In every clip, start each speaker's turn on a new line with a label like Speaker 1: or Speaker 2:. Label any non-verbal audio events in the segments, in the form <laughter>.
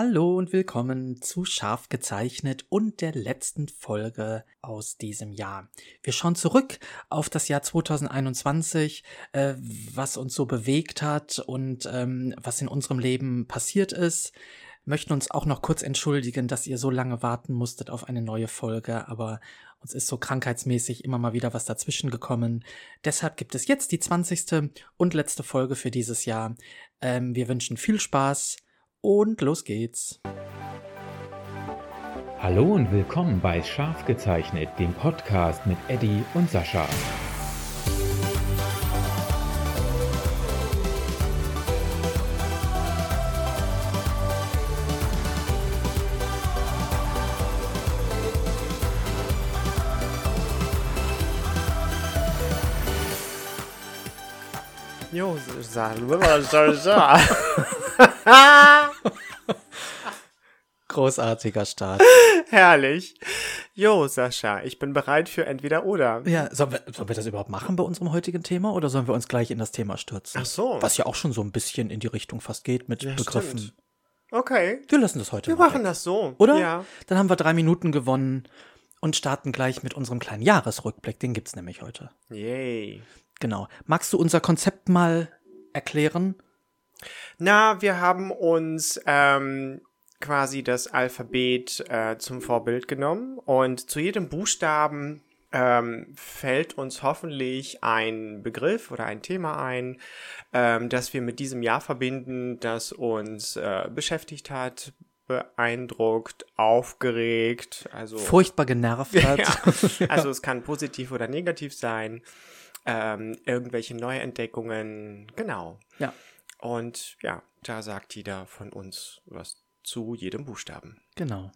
Speaker 1: Hallo und willkommen zu Scharf gezeichnet und der letzten Folge aus diesem Jahr. Wir schauen zurück auf das Jahr 2021, äh, was uns so bewegt hat und ähm, was in unserem Leben passiert ist. Möchten uns auch noch kurz entschuldigen, dass ihr so lange warten musstet auf eine neue Folge, aber uns ist so krankheitsmäßig immer mal wieder was dazwischen gekommen. Deshalb gibt es jetzt die 20. und letzte Folge für dieses Jahr. Ähm, wir wünschen viel Spaß und los geht's.
Speaker 2: Hallo und willkommen bei Scharf gezeichnet, dem Podcast mit Eddie und Sascha.
Speaker 3: Jo, Sascha. <laughs> <laughs>
Speaker 1: Großartiger Start.
Speaker 3: Herrlich. Jo, Sascha, ich bin bereit für entweder oder.
Speaker 1: Ja, sollen wir, sollen wir das überhaupt machen bei unserem heutigen Thema oder sollen wir uns gleich in das Thema stürzen?
Speaker 3: Ach so.
Speaker 1: Was ja auch schon so ein bisschen in die Richtung fast geht mit
Speaker 3: Ja,
Speaker 1: Begriffen.
Speaker 3: stimmt. Okay.
Speaker 1: Wir lassen das heute
Speaker 3: Wir machen
Speaker 1: weg.
Speaker 3: das so.
Speaker 1: Oder?
Speaker 3: Ja.
Speaker 1: Dann haben wir drei Minuten gewonnen und starten gleich mit unserem kleinen Jahresrückblick. Den gibt's nämlich heute.
Speaker 3: Yay.
Speaker 1: Genau. Magst du unser Konzept mal erklären?
Speaker 3: Na, wir haben uns ähm, quasi das Alphabet äh, zum Vorbild genommen und zu jedem Buchstaben ähm, fällt uns hoffentlich ein Begriff oder ein Thema ein, ähm, das wir mit diesem Jahr verbinden, das uns äh, beschäftigt hat, beeindruckt, aufgeregt, also
Speaker 1: Furchtbar genervt <laughs> hat.
Speaker 3: ja. Also es kann positiv oder negativ sein. Ähm, irgendwelche Neuentdeckungen, genau.
Speaker 1: Ja.
Speaker 3: Und ja, da sagt jeder von uns was zu jedem Buchstaben.
Speaker 1: Genau.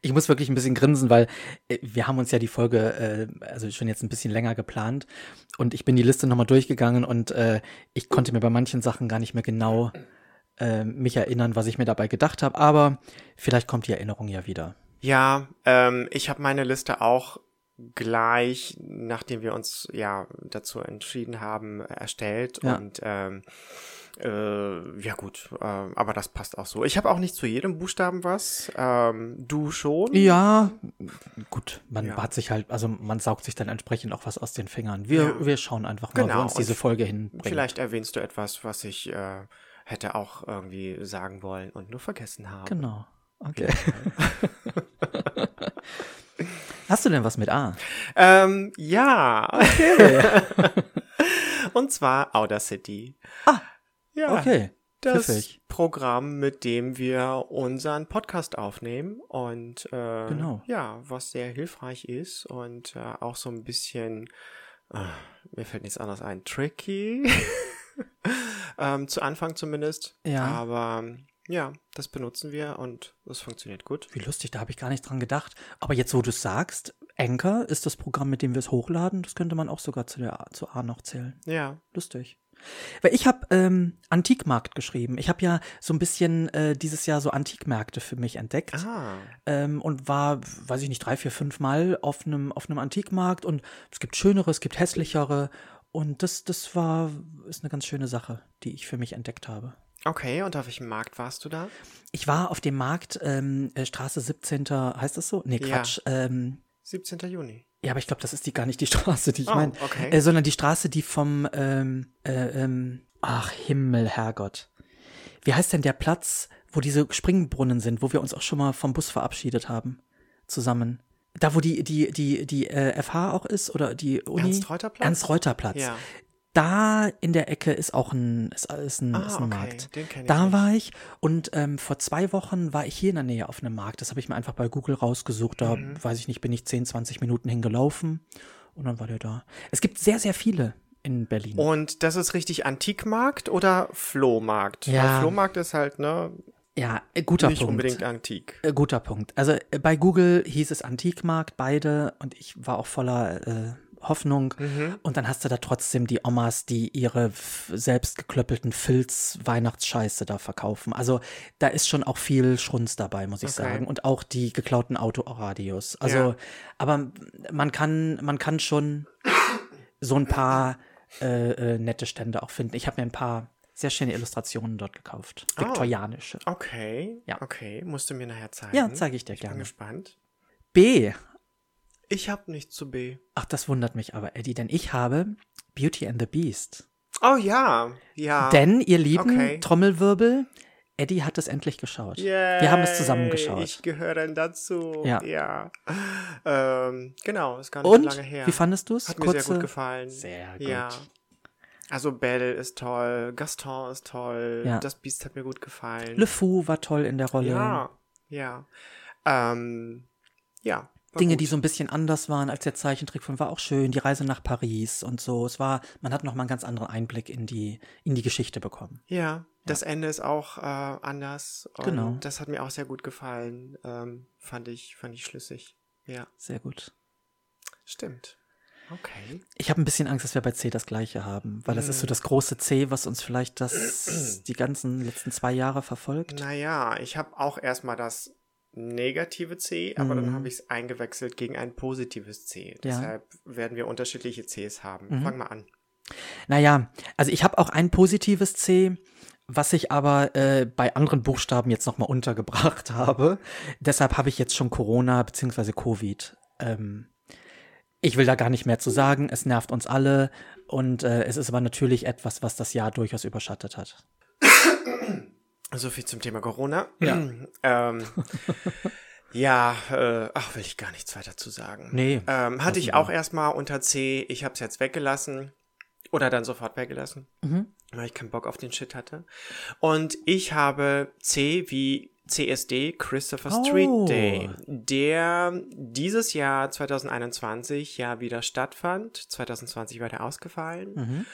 Speaker 1: Ich muss wirklich ein bisschen grinsen, weil äh, wir haben uns ja die Folge, äh, also schon jetzt ein bisschen länger geplant und ich bin die Liste nochmal durchgegangen und äh, ich konnte mir bei manchen Sachen gar nicht mehr genau äh, mich erinnern, was ich mir dabei gedacht habe, aber vielleicht kommt die Erinnerung ja wieder.
Speaker 3: Ja, ähm, ich habe meine Liste auch gleich, nachdem wir uns ja dazu entschieden haben, erstellt
Speaker 1: Ja.
Speaker 3: und ähm, äh, ja gut, äh, aber das passt auch so. Ich habe auch nicht zu jedem Buchstaben was. Ähm, du schon?
Speaker 1: Ja, gut, man
Speaker 3: Ja.
Speaker 1: hat sich halt, also man saugt sich dann entsprechend auch was aus den Fingern. Wir,
Speaker 3: Ja.
Speaker 1: wir schauen einfach mal, wo
Speaker 3: Genau,
Speaker 1: uns diese
Speaker 3: und
Speaker 1: Folge hinbringt.
Speaker 3: Vielleicht erwähnst du etwas, was ich äh, hätte auch irgendwie sagen wollen und nur vergessen habe.
Speaker 1: Genau. Okay. <laughs> Hast du denn was mit A?
Speaker 3: Ähm, ja. <laughs> und zwar Audacity.
Speaker 1: Ah,
Speaker 3: ja.
Speaker 1: Okay.
Speaker 3: Das
Speaker 1: Pfiffig.
Speaker 3: Programm, mit dem wir unseren Podcast aufnehmen und äh,
Speaker 1: Genau.
Speaker 3: ja, was sehr hilfreich ist und äh, auch so ein bisschen, äh, mir fällt nichts anderes ein, tricky. <laughs> ähm, zu Anfang zumindest.
Speaker 1: Ja.
Speaker 3: Aber ja, das benutzen wir und das funktioniert gut.
Speaker 1: Wie lustig, da habe ich gar nicht dran gedacht. Aber jetzt, wo du es sagst, Anchor ist das Programm, mit dem wir es hochladen. Das könnte man auch sogar zu, der A, zu A noch zählen.
Speaker 3: Ja.
Speaker 1: Lustig. Weil ich habe ähm, Antikmarkt geschrieben. Ich habe ja so ein bisschen äh, dieses Jahr so Antikmärkte für mich entdeckt.
Speaker 3: Ah.
Speaker 1: ähm, und war, weiß ich nicht, drei, vier, fünf Mal auf einem auf einem Antikmarkt und es gibt schönere, es gibt hässlichere und das das war ist eine ganz schöne Sache, die ich für mich entdeckt habe.
Speaker 3: Okay, und auf welchem Markt warst du da?
Speaker 1: Ich war auf dem Markt ähm, äh, Straße 17. heißt das so? Nee,
Speaker 3: Ja.
Speaker 1: Quatsch. Ähm,
Speaker 3: 17. Juni.
Speaker 1: ja, aber ich glaube, das ist die gar nicht die <laughs> Straße, die ich
Speaker 3: Oh,
Speaker 1: meine,
Speaker 3: okay.
Speaker 1: äh, sondern die Straße, die vom ähm, äh, ähm, ach Himmel, Herrgott. Wie heißt denn der Platz, wo diese Springbrunnen sind, wo wir uns auch schon mal vom Bus verabschiedet haben, zusammen? Da, wo die die die die äh, FH auch ist oder die Uni
Speaker 3: Ernst-Reuter-Platz?
Speaker 1: Ernst-Reuter-Platz.
Speaker 3: Ja.
Speaker 1: Da in der Ecke ist auch ein ist, ist ein,
Speaker 3: Ah,
Speaker 1: ist ein
Speaker 3: okay,
Speaker 1: Markt.
Speaker 3: den kenn ich
Speaker 1: Da
Speaker 3: nicht.
Speaker 1: war ich und ähm, vor zwei Wochen war ich hier in der Nähe auf einem Markt. Das habe ich mir einfach bei Google rausgesucht. Da
Speaker 3: Mhm.
Speaker 1: weiß ich nicht, bin ich 10, 20 Minuten hingelaufen und dann war der da. Es gibt sehr sehr viele in Berlin.
Speaker 3: Und das ist richtig Antikmarkt oder Flohmarkt?
Speaker 1: Ja.
Speaker 3: Weil Flohmarkt ist halt, ne,
Speaker 1: ja, äh, guter
Speaker 3: nicht
Speaker 1: Punkt.
Speaker 3: unbedingt antik.
Speaker 1: Äh, Guter Punkt. Also äh, bei Google hieß es Antikmarkt, beide, und ich war auch voller äh, Hoffnung.
Speaker 3: Mhm.
Speaker 1: Und dann hast du da trotzdem die Omas, die ihre selbst geklöppelten Filz-Weihnachtsscheiße da verkaufen. Also da ist schon auch viel Schrunz dabei, muss ich
Speaker 3: Okay.
Speaker 1: sagen. Und auch die geklauten Autoradios. Also,
Speaker 3: Ja.
Speaker 1: aber man kann, man kann schon so ein paar äh, äh, nette Stände auch finden. Ich habe mir ein paar sehr schöne Illustrationen dort gekauft.
Speaker 3: Oh.
Speaker 1: Viktorianische.
Speaker 3: Okay.
Speaker 1: Ja.
Speaker 3: Okay. Musst du mir nachher zeigen.
Speaker 1: Ja, zeige ich dir
Speaker 3: Ich bin
Speaker 1: gerne.
Speaker 3: gespannt.
Speaker 1: B.
Speaker 3: Ich habe nichts zu B.
Speaker 1: Ach, das wundert mich aber, Eddie, denn ich habe Beauty and the Beast.
Speaker 3: Oh ja. Ja.
Speaker 1: Denn, ihr Lieben,
Speaker 3: Okay.
Speaker 1: Trommelwirbel, Eddie hat es endlich geschaut. Wir haben es zusammen
Speaker 3: Yay,
Speaker 1: geschaut.
Speaker 3: Ich gehöre dann dazu.
Speaker 1: Ja.
Speaker 3: ja. Ähm, genau, ist gar nicht
Speaker 1: Und,
Speaker 3: so lange her.
Speaker 1: wie fandest du es?
Speaker 3: Hat mir sehr gut gefallen.
Speaker 1: Sehr gut.
Speaker 3: Ja. Also Belle ist toll, Gaston ist toll,
Speaker 1: Ja.
Speaker 3: das Biest hat mir gut gefallen.
Speaker 1: Le Fou war toll in der Rolle.
Speaker 3: Ja, ja. Ähm, ja.
Speaker 1: Dinge,
Speaker 3: gut.
Speaker 1: die so ein bisschen anders waren als der Zeichentrickfilm, war auch schön. Die Reise nach Paris und so. Es war, man hat noch mal einen ganz anderen Einblick in die, in die Geschichte bekommen.
Speaker 3: Ja, das Ende ist auch äh, anders.
Speaker 1: Genau.
Speaker 3: Das hat mir auch sehr gut gefallen. Ähm, fand ich, fand ich schlüssig. Ja,
Speaker 1: Sehr gut.
Speaker 3: stimmt. Okay.
Speaker 1: Ich habe ein bisschen Angst, dass wir bei C das gleiche haben, weil das ist
Speaker 3: Hm.
Speaker 1: so das große C, was uns vielleicht das die ganzen letzten zwei Jahre verfolgt.
Speaker 3: Naja, ich habe auch erstmal das negative C, aber dann
Speaker 1: Mhm.
Speaker 3: habe ich es eingewechselt gegen ein positives C.
Speaker 1: Ja.
Speaker 3: Deshalb werden wir unterschiedliche Cs haben.
Speaker 1: Mhm.
Speaker 3: Fang mal an.
Speaker 1: Naja, also ich habe auch ein positives C, was ich aber äh, bei anderen Buchstaben jetzt nochmal untergebracht <laughs> habe. Deshalb habe ich jetzt schon Corona bzw. Covid. Ähm, ich will da gar nicht mehr zu sagen. Es nervt uns alle und äh, es ist aber natürlich etwas, was das Jahr durchaus überschattet hat. <coughs>
Speaker 3: So viel zum Thema Corona.
Speaker 1: Ja. <clears throat>
Speaker 3: ähm, <laughs> ja, äh, ach, will ich gar nichts weiter zu sagen.
Speaker 1: Nee.
Speaker 3: Ähm, hatte ich auch erstmal unter C. Ich habe es jetzt weggelassen. Oder dann sofort weggelassen.
Speaker 1: Mhm.
Speaker 3: Weil ich keinen Bock auf den Shit hatte. Und ich habe C wie CSD, Christopher Street
Speaker 1: Oh.
Speaker 3: Day, der dieses Jahr 2021 ja wieder stattfand. 2020 war der ausgefallen.
Speaker 1: Mhm.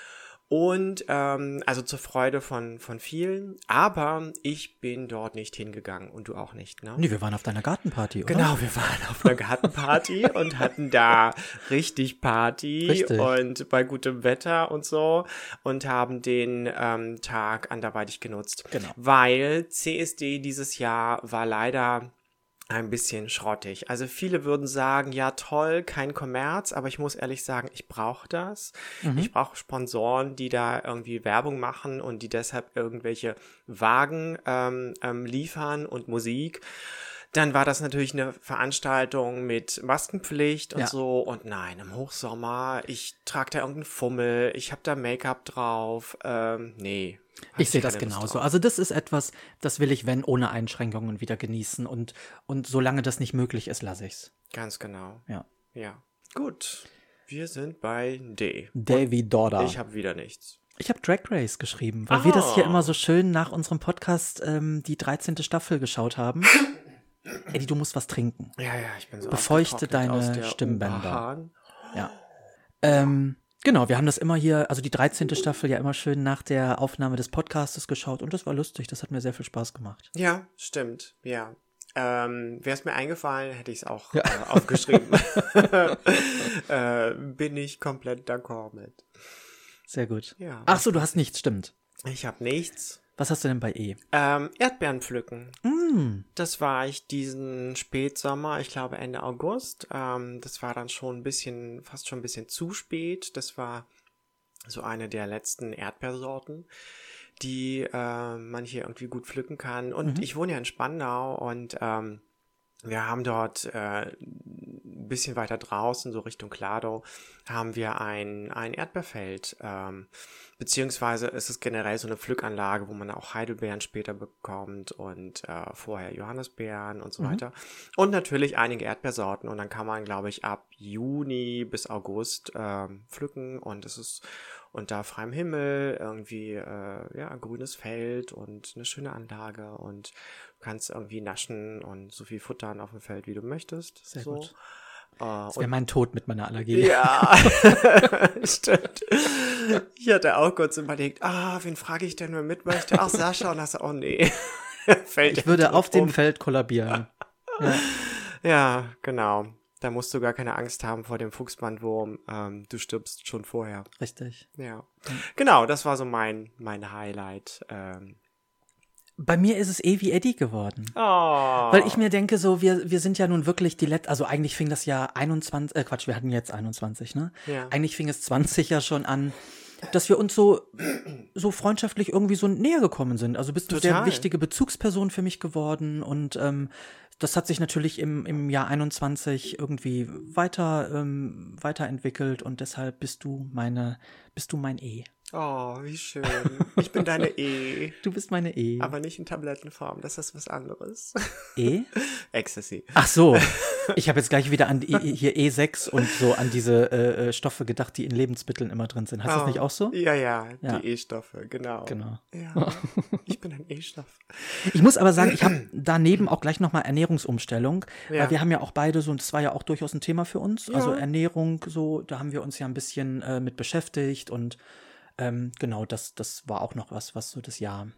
Speaker 3: Und ähm, also zur Freude von, von vielen. Aber ich bin dort nicht hingegangen und du auch nicht, ne?
Speaker 1: Nee, wir waren auf deiner Gartenparty, oder?
Speaker 3: Genau, wir waren auf einer Gartenparty <laughs> und hatten da richtig Party
Speaker 1: Richtig.
Speaker 3: und bei gutem Wetter und so und haben den ähm, Tag anderweitig genutzt.
Speaker 1: Genau.
Speaker 3: Weil CSD dieses Jahr war leider ein bisschen schrottig. Also viele würden sagen, ja toll, kein Kommerz, aber ich muss ehrlich sagen, ich brauche das.
Speaker 1: Mhm.
Speaker 3: Ich brauche Sponsoren, die da irgendwie Werbung machen und die deshalb irgendwelche Wagen ähm, ähm, liefern und Musik. Dann war das natürlich eine Veranstaltung mit Maskenpflicht und
Speaker 1: Ja.
Speaker 3: so. Und nein, im Hochsommer, ich trage da irgendeinen Fummel, ich habe da Make-up drauf. Ähm, nee.
Speaker 1: Ich sehe das genauso. Also das ist etwas, das will ich, wenn, ohne Einschränkungen wieder genießen. Und, und solange das nicht möglich ist, lasse ich's.
Speaker 3: Ganz genau.
Speaker 1: Ja.
Speaker 3: Ja. Gut. Wir sind bei D.
Speaker 1: Davy Dorda.
Speaker 3: Ich habe wieder nichts.
Speaker 1: Ich habe Drag Race geschrieben, weil wir das hier
Speaker 3: Ah.
Speaker 1: immer so schön nach unserem Podcast ähm, die 13. Staffel geschaut haben. <laughs> Eddie, du musst was trinken.
Speaker 3: Ja, ja, ich bin so
Speaker 1: Befeuchte deine Stimmbänder. Ja. Ähm, genau, wir haben das immer hier, also die 13. Staffel ja immer schön nach der Aufnahme des Podcastes geschaut und das war lustig, das hat mir sehr viel Spaß gemacht.
Speaker 3: Ja, stimmt. Ja. Ähm, Wäre es mir eingefallen, hätte ich es auch äh, aufgeschrieben. <laughs> äh, bin ich komplett d'accord mit.
Speaker 1: Sehr gut.
Speaker 3: Ja.
Speaker 1: Ach so, du hast nichts, stimmt.
Speaker 3: Ich habe nichts.
Speaker 1: Was hast du denn bei E?
Speaker 3: Ähm, Erdbeeren pflücken.
Speaker 1: Mm,
Speaker 3: Das war ich diesen Spätsommer, ich glaube Ende August. Ähm, das war dann schon ein bisschen, fast schon ein bisschen zu spät. Das war so eine der letzten Erdbeersorten, die äh, man hier irgendwie gut pflücken kann. Und ich wohne ja in Spandau und ähm, wir haben dort äh, ein bisschen weiter draußen, so Richtung Kladow, haben wir ein, ein Erdbeerfeld. Ähm, beziehungsweise ist es generell so eine Pflückanlage, wo man auch Heidelbeeren später bekommt und äh, vorher Johannisbeeren und so weiter. Und natürlich einige Erdbeersorten. Und dann kann man, glaube ich, ab Juni bis August ähm, pflücken und es ist unter freiem Himmel, irgendwie äh, ja, grünes Feld und eine schöne Anlage und du kannst irgendwie naschen und so viel futtern auf dem Feld, wie du möchtest.
Speaker 1: Sehr
Speaker 3: so.
Speaker 1: gut.
Speaker 3: Äh,
Speaker 1: das
Speaker 3: und
Speaker 1: wäre mein Tod mit meiner Allergie.
Speaker 3: ja, <laughs> <laughs> stimmt. Ich hatte auch kurz überlegt, ah, wen frage ich denn, wer mit möchte? Ach, Sascha. Und hast du, oh nee. <laughs> Fällt
Speaker 1: Ich würde auf dem
Speaker 3: um.
Speaker 1: Feld kollabieren. Ja.
Speaker 3: Ja, genau. Da musst du gar keine Angst haben vor dem Fuchsbandwurm. Ähm, du stirbst schon vorher.
Speaker 1: Richtig.
Speaker 3: Ja. Genau, das war so mein, mein Highlight. Ähm.
Speaker 1: Bei mir ist es eh wie Eddie geworden.
Speaker 3: Oh.
Speaker 1: Weil ich mir denke, so, wir, wir sind ja nun wirklich die letzte, also eigentlich fing das ja 21, äh Quatsch, wir hatten jetzt 21, ne?
Speaker 3: Ja.
Speaker 1: Eigentlich fing es 20 ja schon an, dass wir uns so, so freundschaftlich irgendwie so näher gekommen sind. Also bist du eine sehr
Speaker 3: Total.
Speaker 1: wichtige Bezugsperson für mich geworden und ähm, das hat sich natürlich im, im Jahr 21 irgendwie weiter, ähm, weiterentwickelt und deshalb bist du meine, bist du mein E.
Speaker 3: Oh, wie schön. Ich bin deine <laughs> E.
Speaker 1: Du bist meine E.
Speaker 3: Aber nicht in Tablettenform, das ist was anderes.
Speaker 1: E? <laughs>
Speaker 3: Ecstasy.
Speaker 1: Ach so. <laughs> Ich habe jetzt gleich wieder an die, hier E6 und so an diese äh, äh, Stoffe gedacht, die in Lebensmitteln immer drin sind. Heißt das
Speaker 3: Oh.
Speaker 1: nicht auch so?
Speaker 3: Ja, ja,
Speaker 1: Ja.
Speaker 3: die E-Stoffe, genau.
Speaker 1: Genau.
Speaker 3: Ja, ich bin ein E-Stoff.
Speaker 1: Ich muss aber sagen, ich habe daneben auch gleich nochmal Ernährungsumstellung,
Speaker 3: Ja.
Speaker 1: weil wir haben ja auch beide so, und das war ja auch durchaus ein Thema für uns, also
Speaker 3: Ja.
Speaker 1: Ernährung, so, da haben wir uns ja ein bisschen äh, mit beschäftigt und ähm, genau, das, das war auch noch was, was so das Jahr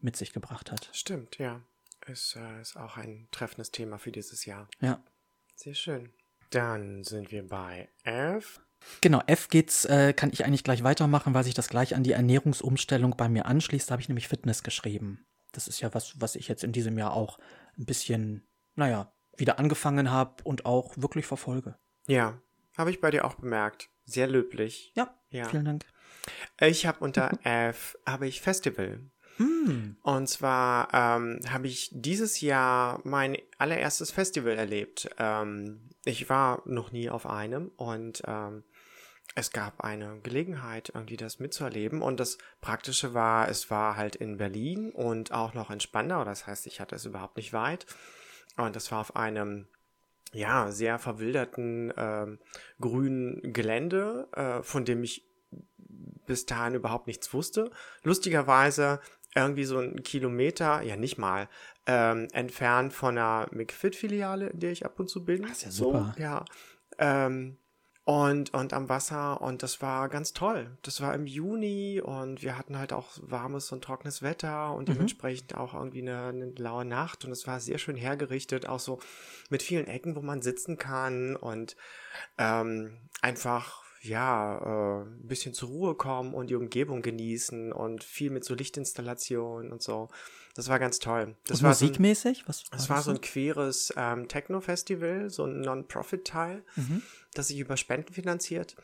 Speaker 1: mit sich gebracht hat.
Speaker 3: Stimmt, ja. Ist, äh, ist auch ein treffendes Thema für dieses Jahr.
Speaker 1: Ja.
Speaker 3: Sehr schön. Dann sind wir bei F.
Speaker 1: Genau, F geht's, äh, kann ich eigentlich gleich weitermachen, weil sich das gleich an die Ernährungsumstellung bei mir anschließt. Da habe ich nämlich Fitness geschrieben. Das ist ja was, was ich jetzt in diesem Jahr auch ein bisschen, naja, wieder angefangen habe und auch wirklich verfolge.
Speaker 3: Ja, habe ich bei dir auch bemerkt. Sehr löblich.
Speaker 1: Ja,
Speaker 3: Ja.
Speaker 1: vielen Dank.
Speaker 3: Ich habe unter F habe ich Festival.
Speaker 1: Hm.
Speaker 3: Und zwar ähm, habe ich dieses Jahr mein allererstes Festival erlebt. Ähm, ich war noch nie auf einem und ähm, es gab eine Gelegenheit, irgendwie das mitzuerleben. Und das Praktische war, es war halt in Berlin und auch noch in Spandau. Das heißt, ich hatte es überhaupt nicht weit. Und das war auf einem ja, sehr verwilderten ähm, grünen Gelände, äh, von dem ich bis dahin überhaupt nichts wusste. Lustigerweise irgendwie so ein Kilometer, ja nicht mal, ähm, entfernt von einer McFit-Filiale, in der ich ab und zu bin.
Speaker 1: Das ist ja super.
Speaker 3: So, ja. Ähm, und, und am Wasser und das war ganz toll. Das war im Juni und wir hatten halt auch warmes und trockenes Wetter und dementsprechend auch irgendwie eine, eine laue Nacht und es war sehr schön hergerichtet, auch so mit vielen Ecken, wo man sitzen kann und ähm, einfach ja, äh, ein bisschen zur Ruhe kommen und die Umgebung genießen und viel mit so Lichtinstallationen und so. Das war ganz toll. Das
Speaker 1: Und
Speaker 3: war so ein-
Speaker 1: musikmäßig? Was
Speaker 3: es war so ein queres ähm, Techno-Festival, so ein Non-Profit-Teil,
Speaker 1: Mhm.
Speaker 3: das sich über Spenden finanziert.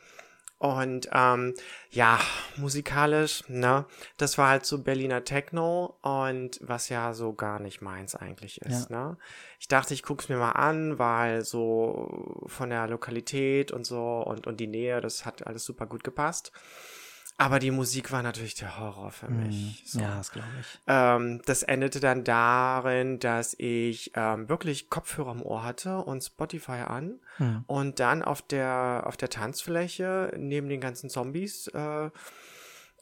Speaker 3: Und ähm, ja, musikalisch, ne, das war halt so Berliner Techno und was ja so gar nicht meins eigentlich ist, ne. Ich dachte, ich guck's mir mal an, weil so von der Lokalität und so und, und die Nähe, das hat alles super gut gepasst. Aber die Musik war natürlich der Horror für mich. So.
Speaker 1: Mhm. Ja, das glaube ich.
Speaker 3: Ähm, das endete dann darin, dass ich ähm, wirklich Kopfhörer im Ohr hatte und Spotify an
Speaker 1: Hm.
Speaker 3: und dann auf der auf der Tanzfläche neben den ganzen Zombies äh,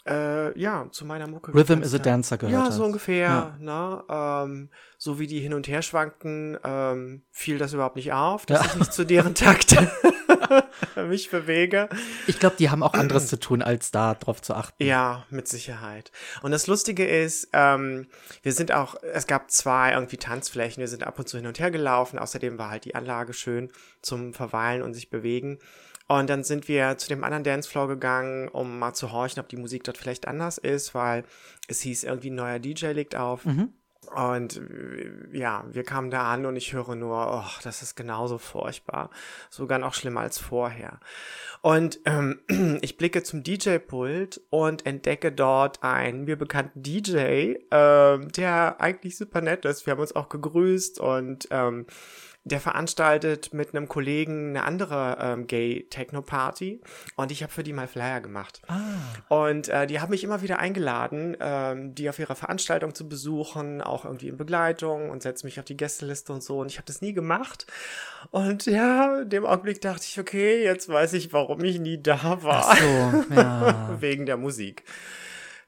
Speaker 3: äh, ja zu meiner Mucke
Speaker 1: Rhythm is a. Dancer gehört
Speaker 3: Ja, so ungefähr.
Speaker 1: Ja.
Speaker 3: Ne? Ähm, so wie die hin und her schwankten, ähm, fiel das überhaupt nicht auf, dass ich nicht zu deren Takt <laughs> <laughs> mich bewege.
Speaker 1: Ich glaube, die haben auch anderes <clears throat> zu tun, als da drauf zu achten.
Speaker 3: Ja, mit Sicherheit. Und das Lustige ist, ähm, wir sind auch, es gab zwei irgendwie Tanzflächen, wir sind ab und zu hin und her gelaufen. Außerdem war halt die Anlage schön zum Verweilen und sich bewegen. Und dann sind wir zu dem anderen Dancefloor gegangen, um mal zu horchen, ob die Musik dort vielleicht anders ist, weil es hieß irgendwie ein neuer DJ legt auf. Und äh, ja, wir kamen da an und ich höre nur, oh, das ist genauso furchtbar. Sogar noch schlimmer als vorher. Und ähm, <clears throat> ich blicke zum DJ-Pult und entdecke dort einen mir bekannten DJ, ähm, der eigentlich super nett ist. Wir haben uns auch gegrüßt und ähm, der veranstaltet mit einem Kollegen eine andere ähm, Gay-Techno-Party und ich habe für die mal Flyer gemacht. Und äh, die haben mich immer wieder eingeladen, ähm, die auf ihrer Veranstaltung zu besuchen, auch irgendwie in Begleitung und setzen mich auf die Gästeliste und so. Und ich habe das nie gemacht. Und ja, in dem Augenblick dachte ich, okay, jetzt weiß ich, warum ich nie da war.
Speaker 1: Ach so, ja. <laughs>
Speaker 3: Wegen der Musik.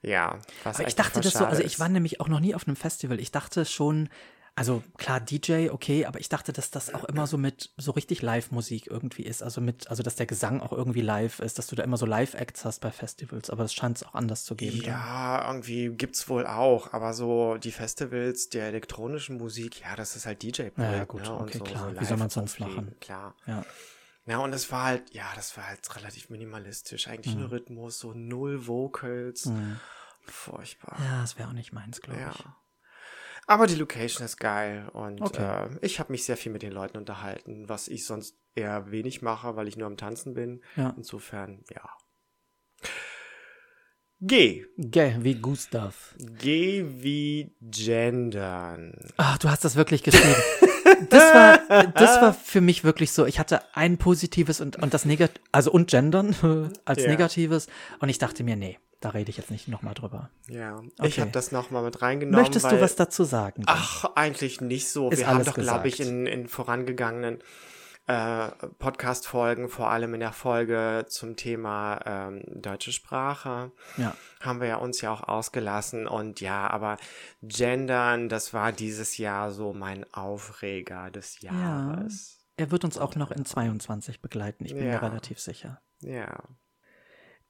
Speaker 3: Ja, was
Speaker 1: Aber ich dachte das so, also ich war nämlich auch noch nie auf einem Festival. Ich dachte schon, also klar, DJ, okay, aber ich dachte, dass das auch immer so mit so richtig Live-Musik irgendwie ist. Also mit, also dass der Gesang auch irgendwie live ist, dass du da immer so Live-Acts hast bei Festivals, aber es scheint es auch anders zu geben. dann.
Speaker 3: Ja, irgendwie gibt's wohl auch, aber so die Festivals der elektronischen Musik, ja, das ist halt DJ-Pult.
Speaker 1: Ja, ja, gut,
Speaker 3: ne?
Speaker 1: okay,
Speaker 3: so,
Speaker 1: klar.
Speaker 3: So
Speaker 1: Wie soll
Speaker 3: live
Speaker 1: sonst machen?
Speaker 3: Klar.
Speaker 1: Ja.
Speaker 3: Ja, und es war halt, ja, das war halt relativ minimalistisch. Eigentlich
Speaker 1: Mhm.
Speaker 3: nur Rhythmus, so null Vocals. Furchtbar.
Speaker 1: Ja, das wäre auch nicht meins, glaube
Speaker 3: Ja.
Speaker 1: ich.
Speaker 3: Aber die Location ist geil und
Speaker 1: Okay.
Speaker 3: äh, ich habe mich sehr viel mit den Leuten unterhalten, was ich sonst eher wenig mache, weil ich nur am Tanzen bin.
Speaker 1: Ja.
Speaker 3: Insofern, ja. G.
Speaker 1: G wie Gustav.
Speaker 3: G wie gendern.
Speaker 1: Ach, du hast das wirklich geschrieben. <laughs> Das war, das war für mich wirklich so. Ich hatte ein positives und, und das Negativ, also und gendern <laughs> als
Speaker 3: Ja.
Speaker 1: negatives. Und ich dachte mir, nee, da rede ich jetzt nicht nochmal drüber.
Speaker 3: Ja, ich
Speaker 1: Okay.
Speaker 3: habe das nochmal mit reingenommen.
Speaker 1: Möchtest
Speaker 3: weil,
Speaker 1: du was dazu sagen? denn?
Speaker 3: Ach, eigentlich nicht so.
Speaker 1: Ist
Speaker 3: Wir haben doch, glaube ich, in, in vorangegangenen äh, Podcast-Folgen, vor allem in der Folge zum Thema ähm, deutsche Sprache,
Speaker 1: Ja.
Speaker 3: haben wir ja uns ja auch ausgelassen. Und ja, aber Gendern, das war dieses Jahr so mein Aufreger des Jahres.
Speaker 1: Er wird uns auch noch in 22 begleiten, ich bin mir
Speaker 3: Ja.
Speaker 1: relativ sicher.
Speaker 3: Ja.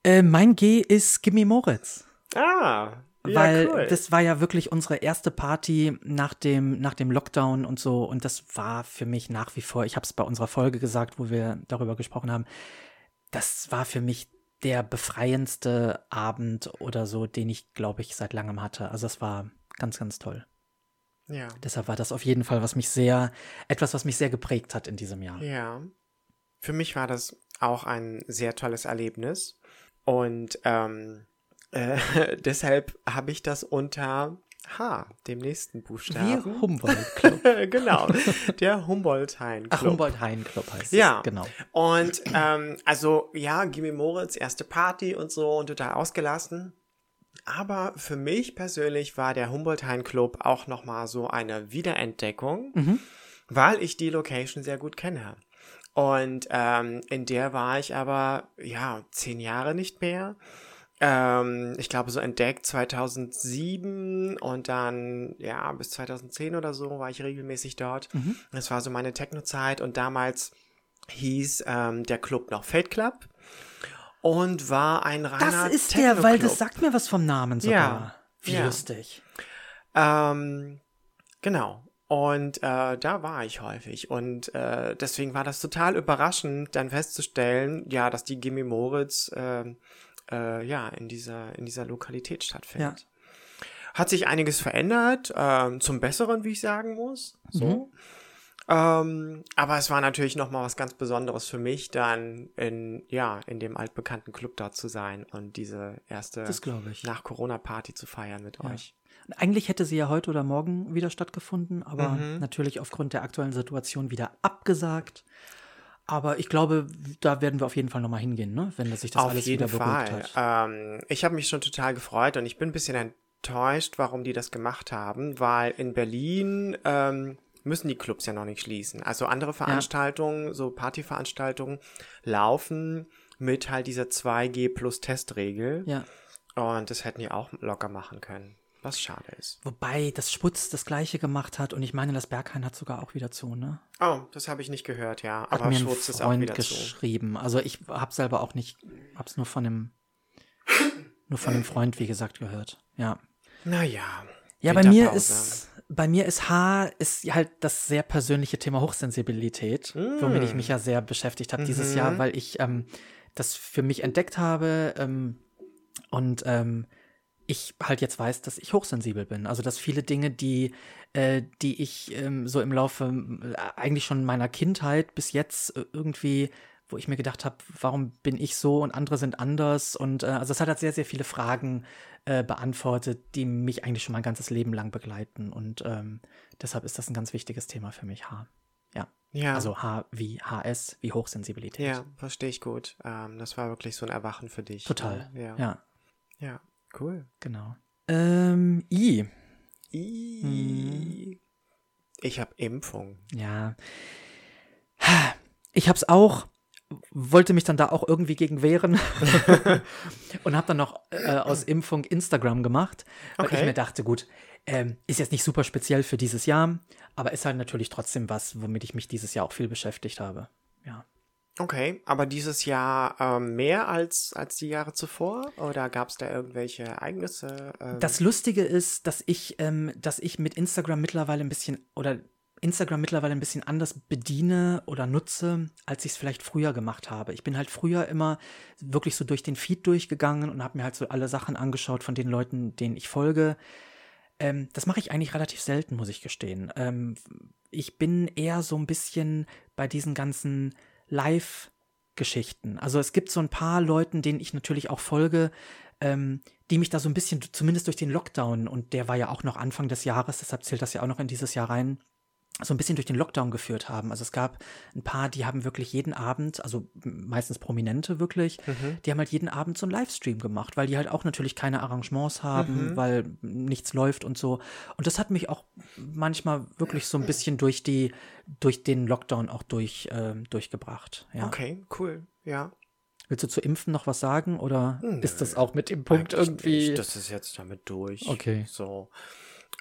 Speaker 1: Äh, mein G ist Gimme Moritz.
Speaker 3: Ah, ja,
Speaker 1: weil
Speaker 3: cool.
Speaker 1: das war ja wirklich unsere erste Party nach dem, nach dem Lockdown und so. Und das war für mich nach wie vor, ich habe es bei unserer Folge gesagt, wo wir darüber gesprochen haben, das war für mich der befreiendste Abend oder so, den ich, glaube ich, seit langem hatte. Also es war ganz, ganz toll.
Speaker 3: ja.
Speaker 1: Deshalb war das auf jeden Fall, was mich sehr, etwas, was mich sehr geprägt hat in diesem Jahr.
Speaker 3: Ja. Für mich war das auch ein sehr tolles Erlebnis. Und ähm, <laughs> äh, deshalb habe ich das unter H, dem nächsten
Speaker 1: Wie
Speaker 3: Buchstaben.
Speaker 1: Humboldt <laughs> Club.
Speaker 3: genau, der Humboldt-Hain
Speaker 1: Ach,
Speaker 3: Club.
Speaker 1: Humboldt Hain Club heißt
Speaker 3: Ja.
Speaker 1: es. Genau.
Speaker 3: Und ähm, also ja, Gimme Moritz, erste Party und so und total ausgelassen. Aber für mich persönlich war der Humboldt-Hain Club auch nochmal so eine Wiederentdeckung,
Speaker 1: Mhm.
Speaker 3: weil ich die Location sehr gut kenne. Und ähm, in der war ich aber, ja, zehn Jahre nicht mehr. Ähm, ich glaube, so entdeckt 2007 und dann, ja, bis 2010 oder so war ich regelmäßig dort.
Speaker 1: Mhm.
Speaker 3: Das war so meine Techno-Zeit und damals hieß ähm, der Club noch Fate Club und war ein reiner
Speaker 1: Das ist der, weil das sagt mir was vom Namen sogar.
Speaker 3: Ja.
Speaker 1: Wie
Speaker 3: Ja.
Speaker 1: lustig.
Speaker 3: Ähm, genau. Und äh, da war ich häufig. Und äh, deswegen war das total überraschend, dann festzustellen, ja, dass die Gimme Moritz äh, äh, ja in dieser, in dieser Lokalität stattfindet. Hat sich einiges verändert, ähm, zum Besseren, wie ich sagen muss. So. Ähm, aber es war natürlich noch mal was ganz Besonderes für mich, dann in ja in dem altbekannten Club dort zu sein und diese erste
Speaker 1: Das glaube ich.
Speaker 3: nach Corona Party zu feiern mit
Speaker 1: Ja.
Speaker 3: euch.
Speaker 1: Eigentlich hätte sie ja heute oder morgen wieder stattgefunden, aber
Speaker 3: Mhm.
Speaker 1: natürlich aufgrund der aktuellen Situation wieder abgesagt. Aber ich glaube, da werden wir auf jeden Fall nochmal hingehen, ne? wenn das sich das
Speaker 3: Auf
Speaker 1: alles
Speaker 3: jeden
Speaker 1: wieder beruhigt
Speaker 3: Fall.
Speaker 1: hat.
Speaker 3: Ähm, ich habe mich schon total gefreut und ich bin ein bisschen enttäuscht, warum die das gemacht haben, weil in Berlin ähm, müssen die Clubs ja noch nicht schließen. Also andere Veranstaltungen, so Partyveranstaltungen, laufen mit halt dieser 2G plus Testregel.
Speaker 1: Ja.
Speaker 3: Und das hätten die auch locker machen können. Was schade ist.
Speaker 1: Wobei das Sputz das gleiche gemacht hat und ich meine, das Berghain hat sogar auch wieder zu, ne?
Speaker 3: Oh, das habe ich nicht gehört, ja.
Speaker 1: Hat
Speaker 3: Aber
Speaker 1: mir ein
Speaker 3: Schwutz ist auch
Speaker 1: Freund
Speaker 3: wieder zu.
Speaker 1: geschrieben. Also ich habe selber auch nicht, hab's nur von einem, nur von einem Freund, wie gesagt, gehört. Ja.
Speaker 3: Naja.
Speaker 1: Ja, bei mir ist, bei mir ist H ist halt das sehr persönliche Thema Hochsensibilität, womit ich mich ja sehr beschäftigt habe dieses
Speaker 3: Mhm.
Speaker 1: Jahr, weil ich ähm, das für mich entdeckt habe ähm, und ähm, ich halt jetzt weiß, dass ich hochsensibel bin. Also dass viele Dinge, die, äh, die ich ähm, so im Laufe äh, eigentlich schon meiner Kindheit bis jetzt äh, irgendwie, wo ich mir gedacht habe, warum bin ich so und andere sind anders und äh, also es hat halt sehr, sehr viele Fragen äh, beantwortet, die mich eigentlich schon mein ganzes Leben lang begleiten und ähm, deshalb ist das ein ganz wichtiges Thema für mich, H. Ja.
Speaker 3: Ja.
Speaker 1: Also H wie HS, wie Hochsensibilität.
Speaker 3: Ja, verstehe ich gut. Ähm, das war wirklich so ein Erwachen für dich.
Speaker 1: Total.
Speaker 3: ne? Ja.
Speaker 1: ja,
Speaker 3: Ja, cool.
Speaker 1: genau. Ähm, I.
Speaker 3: I. Ich habe Impfung.
Speaker 1: Ja. Ich hab's auch, wollte mich dann da auch irgendwie gegen wehren <laughs> und habe dann noch äh, aus Impfung Instagram gemacht, weil
Speaker 3: Okay.
Speaker 1: ich mir dachte, gut, ähm, ist jetzt nicht super speziell für dieses Jahr, aber ist halt natürlich trotzdem was, womit ich mich dieses Jahr auch viel beschäftigt habe. Ja.
Speaker 3: Okay, aber dieses Jahr ähm, mehr als, als die Jahre zuvor? Oder gab es da irgendwelche Ereignisse? Ähm,
Speaker 1: Das Lustige ist, dass ich, ähm, dass ich mit Instagram mittlerweile ein bisschen oder Instagram mittlerweile ein bisschen anders bediene oder nutze, als ich es vielleicht früher gemacht habe. Ich bin halt früher immer wirklich so durch den Feed durchgegangen und habe mir halt so alle Sachen angeschaut von den Leuten, denen ich folge. Ähm, das mache ich eigentlich relativ selten, muss ich gestehen. Ähm, ich bin eher so ein bisschen bei diesen ganzen Live- Geschichten. Also es gibt so ein paar Leuten, denen ich natürlich auch folge, ähm, die mich da so ein bisschen, zumindest durch den Lockdown, und der war ja auch noch Anfang des Jahres, deshalb zählt das ja auch noch in dieses Jahr rein, so ein bisschen durch den Lockdown geführt haben. Also es gab ein paar, die haben wirklich jeden Abend, also meistens Prominente wirklich,
Speaker 3: Mhm.
Speaker 1: die haben halt jeden Abend so einen Livestream gemacht, weil die halt auch natürlich keine Arrangements haben,
Speaker 3: Mhm.
Speaker 1: weil nichts läuft und so. Und das hat mich auch manchmal wirklich so ein bisschen durch die, durch den Lockdown auch durch, ähm, durchgebracht. Ja.
Speaker 3: Okay, cool. Ja.
Speaker 1: Willst du zu Impfen noch was sagen oder
Speaker 3: Nö.
Speaker 1: ist das auch mit dem Punkt irgendwie?
Speaker 3: Nicht. Das ist jetzt damit durch.
Speaker 1: Okay.
Speaker 3: So.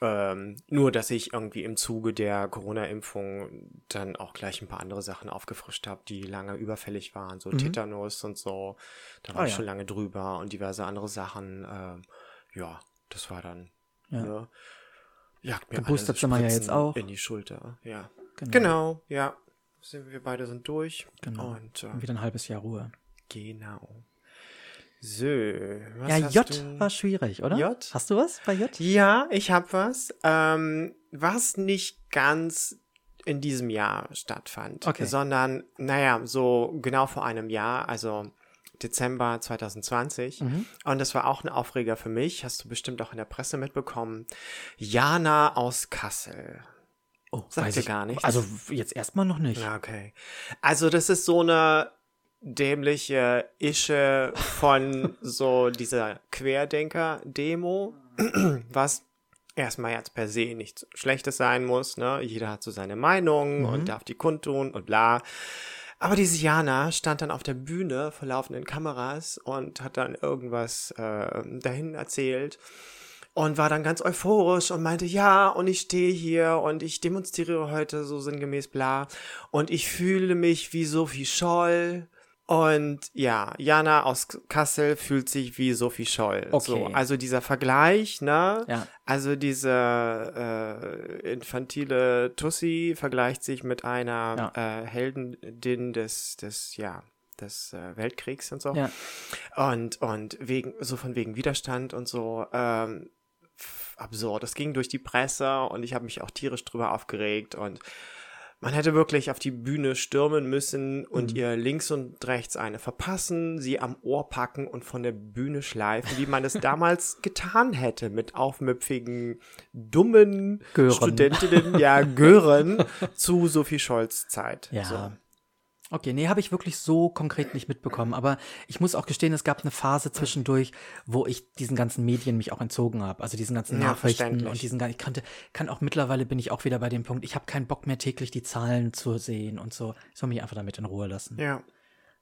Speaker 3: Ähm, nur, dass ich irgendwie im Zuge der Corona-Impfung dann auch gleich ein paar andere Sachen aufgefrischt habe, die lange überfällig waren, so
Speaker 1: Mhm.
Speaker 3: Tetanus und so. Da war
Speaker 1: Ah,
Speaker 3: ich
Speaker 1: ja.
Speaker 3: schon lange drüber und diverse andere Sachen. Ähm, ja, das war dann.
Speaker 1: Ja.
Speaker 3: Ne, jagt mir
Speaker 1: Geboostert sind wir ja jetzt auch.
Speaker 3: In die Schulter, ja.
Speaker 1: Genau.
Speaker 3: Genau, ja. Sind wir beide sind durch.
Speaker 1: Genau.
Speaker 3: Und äh,
Speaker 1: Und wieder ein halbes Jahr Ruhe.
Speaker 3: genau. So. Was
Speaker 1: ja, J
Speaker 3: du?
Speaker 1: war schwierig, oder?
Speaker 3: J?
Speaker 1: Hast du was bei J?
Speaker 3: Ja, ich habe was, ähm, was nicht ganz in diesem Jahr stattfand,
Speaker 1: Okay.
Speaker 3: sondern, naja, so genau vor einem Jahr, also Dezember 2020.
Speaker 1: Mhm.
Speaker 3: Und das war auch ein Aufreger für mich, hast du bestimmt auch in der Presse mitbekommen. Jana aus Kassel.
Speaker 1: Oh,
Speaker 3: Sagt
Speaker 1: weiß
Speaker 3: dir
Speaker 1: ich
Speaker 3: gar nichts?
Speaker 1: Also jetzt erstmal noch nicht.
Speaker 3: Ja, okay. Also das ist so eine dämliche Ische von so dieser Querdenker-Demo, was erstmal jetzt per se nichts Schlechtes sein muss, ne? Jeder hat so seine Meinung
Speaker 1: Mhm.
Speaker 3: und darf die kundtun und bla. Aber diese Jana stand dann auf der Bühne vor laufenden Kameras und hat dann irgendwas äh, dahin erzählt und war dann ganz euphorisch und meinte, ja, und ich stehe hier und ich demonstriere heute so sinngemäß bla und ich fühle mich wie Sophie Scholl. Und ja, Jana aus Kassel fühlt sich wie Sophie Scholl.
Speaker 1: Okay.
Speaker 3: So, also dieser Vergleich, ne?
Speaker 1: Ja.
Speaker 3: Also diese äh, infantile Tussi vergleicht sich mit einer äh, Heldin des, des, ja, des äh, Weltkriegs und so.
Speaker 1: Ja.
Speaker 3: Und, und wegen, so von wegen Widerstand und so, ähm, absurd. Es ging durch die Presse und ich habe mich auch tierisch drüber aufgeregt und man hätte wirklich auf die Bühne stürmen müssen und
Speaker 1: Mhm.
Speaker 3: ihr links und rechts eine verpassen, sie am Ohr packen und von der Bühne schleifen, wie man es <laughs> damals getan hätte mit aufmüpfigen, dummen
Speaker 1: Gören.
Speaker 3: Studentinnen, ja, Gören <laughs> zu Sophie Scholz Zeit.
Speaker 1: Ja.
Speaker 3: So.
Speaker 1: Okay, nee, habe ich wirklich so konkret nicht mitbekommen. Aber ich muss auch gestehen, es gab eine Phase zwischendurch, wo ich diesen ganzen Medien mich auch entzogen habe. Also diesen ganzen
Speaker 3: Ja,
Speaker 1: Nachrichten und diesen, gan- ich kannte, kann auch mittlerweile bin ich auch wieder bei dem Punkt, ich habe keinen Bock mehr täglich die Zahlen zu sehen und so. Ich soll mich einfach damit in Ruhe lassen.
Speaker 3: Ja.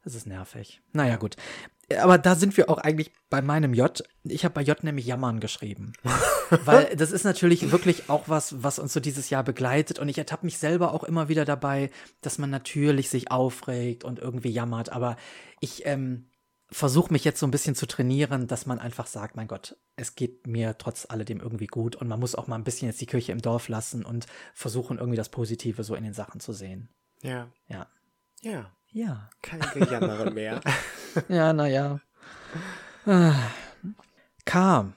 Speaker 1: Das ist nervig. Naja, gut. Aber da sind wir auch eigentlich bei meinem J. Ich habe bei J nämlich Jammern geschrieben. <laughs> Weil das ist natürlich wirklich auch was, was uns so dieses Jahr begleitet. Und ich ertappe mich selber auch immer wieder dabei, dass man natürlich sich aufregt und irgendwie jammert. Aber ich ähm, versuche mich jetzt so ein bisschen zu trainieren, dass man einfach sagt, mein Gott, es geht mir trotz alledem irgendwie gut. Und man muss auch mal ein bisschen jetzt die Kirche im Dorf lassen und versuchen irgendwie das Positive so in den Sachen zu sehen.
Speaker 3: Ja.
Speaker 1: Ja.
Speaker 3: Ja.
Speaker 1: Ja.
Speaker 3: Kein Gejammere mehr. <laughs>
Speaker 1: Ja, naja. Ah. K.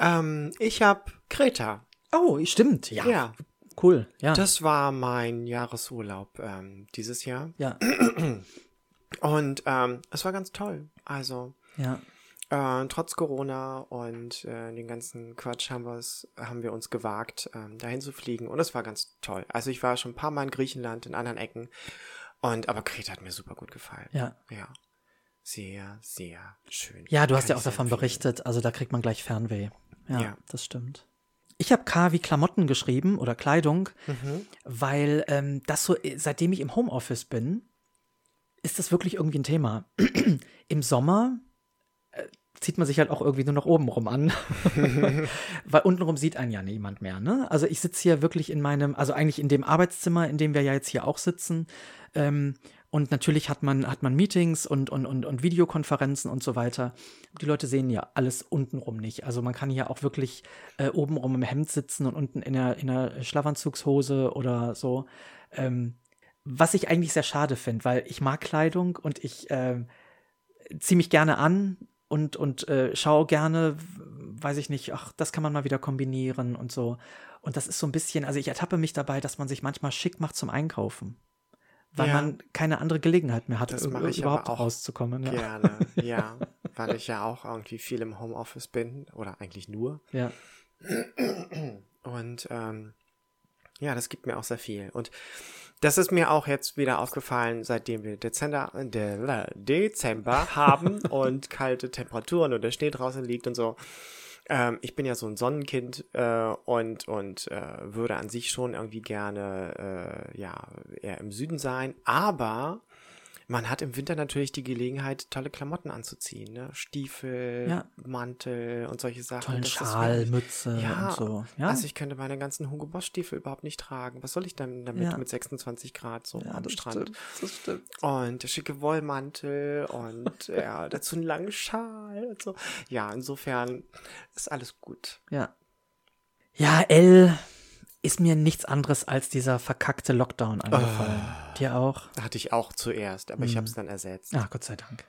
Speaker 3: ähm, ich habe Kreta.
Speaker 1: Oh, stimmt. Ja.
Speaker 3: Ja.
Speaker 1: Cool. Ja.
Speaker 3: Das war mein Jahresurlaub ähm, dieses Jahr.
Speaker 1: ja. <clears throat>
Speaker 3: Und ähm, es war ganz toll. Also
Speaker 1: Ja.
Speaker 3: äh, trotz Corona und äh, den ganzen Quatsch haben, haben wir uns gewagt, ähm, dahin zu fliegen. Und es war ganz toll. Also ich war schon ein paar Mal in Griechenland, in anderen Ecken. Und aber Kreta hat mir super gut gefallen.
Speaker 1: Ja.
Speaker 3: Ja. Sehr, sehr schön.
Speaker 1: Ja, du hast ja auch davon
Speaker 3: empfehlen.
Speaker 1: berichtet. Also da kriegt man gleich Fernweh. Ja,
Speaker 3: Ja.
Speaker 1: das stimmt. Ich habe K wie Klamotten geschrieben oder Kleidung,
Speaker 3: Mhm.
Speaker 1: weil ähm, das so, seitdem ich im Homeoffice bin, ist das wirklich irgendwie ein Thema. <clears throat> Im Sommer äh, zieht man sich halt auch irgendwie nur noch oben rum an, <laughs> weil untenrum sieht einen ja niemand mehr. Ne? Also ich sitze hier wirklich in meinem, also eigentlich in dem Arbeitszimmer, in dem wir ja jetzt hier auch sitzen. Ähm, und natürlich hat man, hat man Meetings und, und, und, und Videokonferenzen und so weiter. Die Leute sehen ja alles untenrum nicht. Also man kann hier auch wirklich äh, obenrum im Hemd sitzen und unten in der, in der Schlafanzugshose oder so. Ähm, was ich eigentlich sehr schade finde, weil ich mag Kleidung und ich äh, ziehe mich gerne an und, und äh, schaue gerne, weiß ich nicht, ach, das kann man mal wieder kombinieren und so. Und das ist so ein bisschen, also ich ertappe mich dabei, dass man sich manchmal schick macht zum Einkaufen. weil
Speaker 3: Ja.
Speaker 1: man keine andere Gelegenheit mehr hat,
Speaker 3: Das mache ich
Speaker 1: überhaupt
Speaker 3: auch
Speaker 1: rauszukommen. Ja.
Speaker 3: Gerne, <laughs> ja. Weil ich ja auch irgendwie viel im Homeoffice bin. Oder eigentlich nur.
Speaker 1: ja.
Speaker 3: Und ähm, ja, das gibt mir auch sehr viel. Und das ist mir auch jetzt wieder aufgefallen, seitdem wir Dezember, De Dezember haben <laughs> und kalte Temperaturen und der Schnee draußen liegt und so. Ähm, ich bin ja so ein Sonnenkind äh, und, und äh, würde an sich schon irgendwie gerne äh, ja, eher im Süden sein. Aber man hat im Winter natürlich die Gelegenheit, tolle Klamotten anzuziehen. Ne? Stiefel,
Speaker 1: Ja.
Speaker 3: Mantel und solche Sachen.
Speaker 1: Tollen Schal, Mütze
Speaker 3: ja,
Speaker 1: und so. Ja,
Speaker 3: also ich könnte meine ganzen Hugo Boss Stiefel überhaupt nicht tragen. Was soll ich denn damit
Speaker 1: Ja.
Speaker 3: mit 26 Grad so am
Speaker 1: das
Speaker 3: Strand?
Speaker 1: stimmt. Das stimmt.
Speaker 3: Und der schicke Wollmantel und <laughs> ja, dazu einen langen Schal und so. Ja, insofern ist alles gut.
Speaker 1: Ja. Ja, L ist mir nichts anderes als dieser verkackte Lockdown angefallen.
Speaker 3: Ah.
Speaker 1: Dir auch?
Speaker 3: Hatte ich auch zuerst, aber
Speaker 1: Mhm.
Speaker 3: ich habe es dann ersetzt.
Speaker 1: Ah, Gott sei Dank.